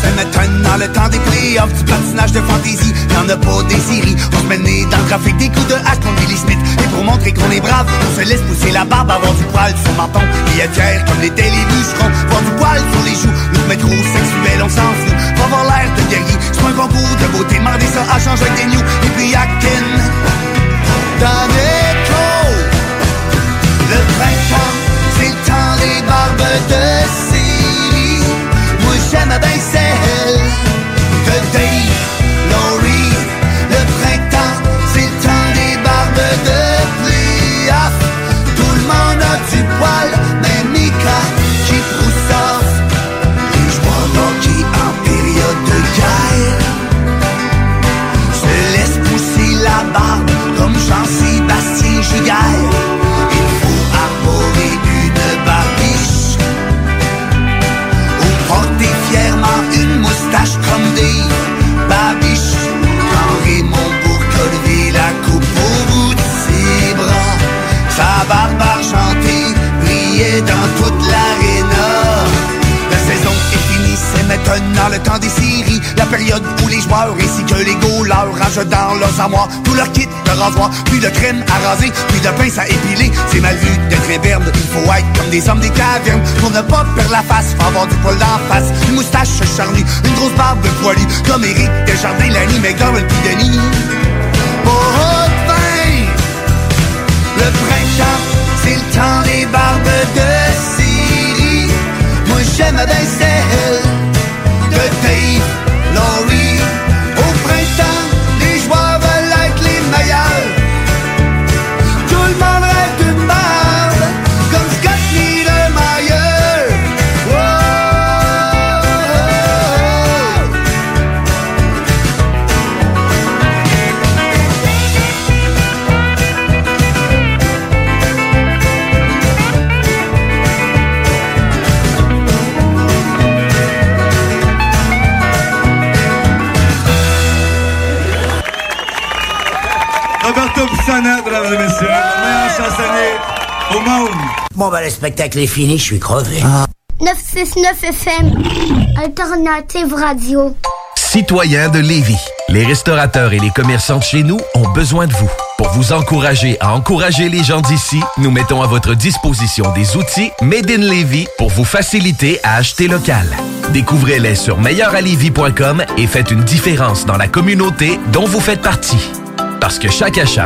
Speaker 35: c'est maintenant le temps des playoffs. Du patinage de fantaisie, y'en a pas des séries On se met dans le trafic, des coups de hache contre Billy Smith. Et pour montrer qu'on est brave, on se laisse pousser la barbe Avoir du poil sur menton, et être fier comme les bûcherons. Voir du poil sur les joues, nous mettre au sexuel, on s'en fout. Pas avoir l'air de guerrier, c'est un concours de beauté. Demandez ça à changer avec des news, et puis à Ken. Dans le printemps, c'est le temps des barbes de série. Moi j'aime bien période où les joueurs ainsi que les goalers rangent dans leurs armoires tout leur kit de rasoir, puis de crème à raser, puis de pince à épiler. C'est mal vu d'être imberbe, il faut être comme des hommes des cavernes pour ne pas perdre la face, faut avoir du poil d'en face, une moustache charnue, une grosse barbe poilue, comme Eric Desjardins, Lanny McDonald, puis Denis. Oh, oh, le printemps, c'est le temps des barbes de Syrie. Moi j'aime bien
Speaker 36: Bon, ben, le spectacle est fini, je suis crevé.
Speaker 37: 969 FM, Alternative Radio.
Speaker 23: Citoyens de Lévis, les restaurateurs et les commerçants de chez nous ont besoin de vous. Pour vous encourager à encourager les gens d'ici, nous mettons à votre disposition des outils Made in Lévis pour vous faciliter à acheter local. Découvrez-les sur meilleuralevis.com et faites une différence dans la communauté dont vous faites partie. Parce que chaque achat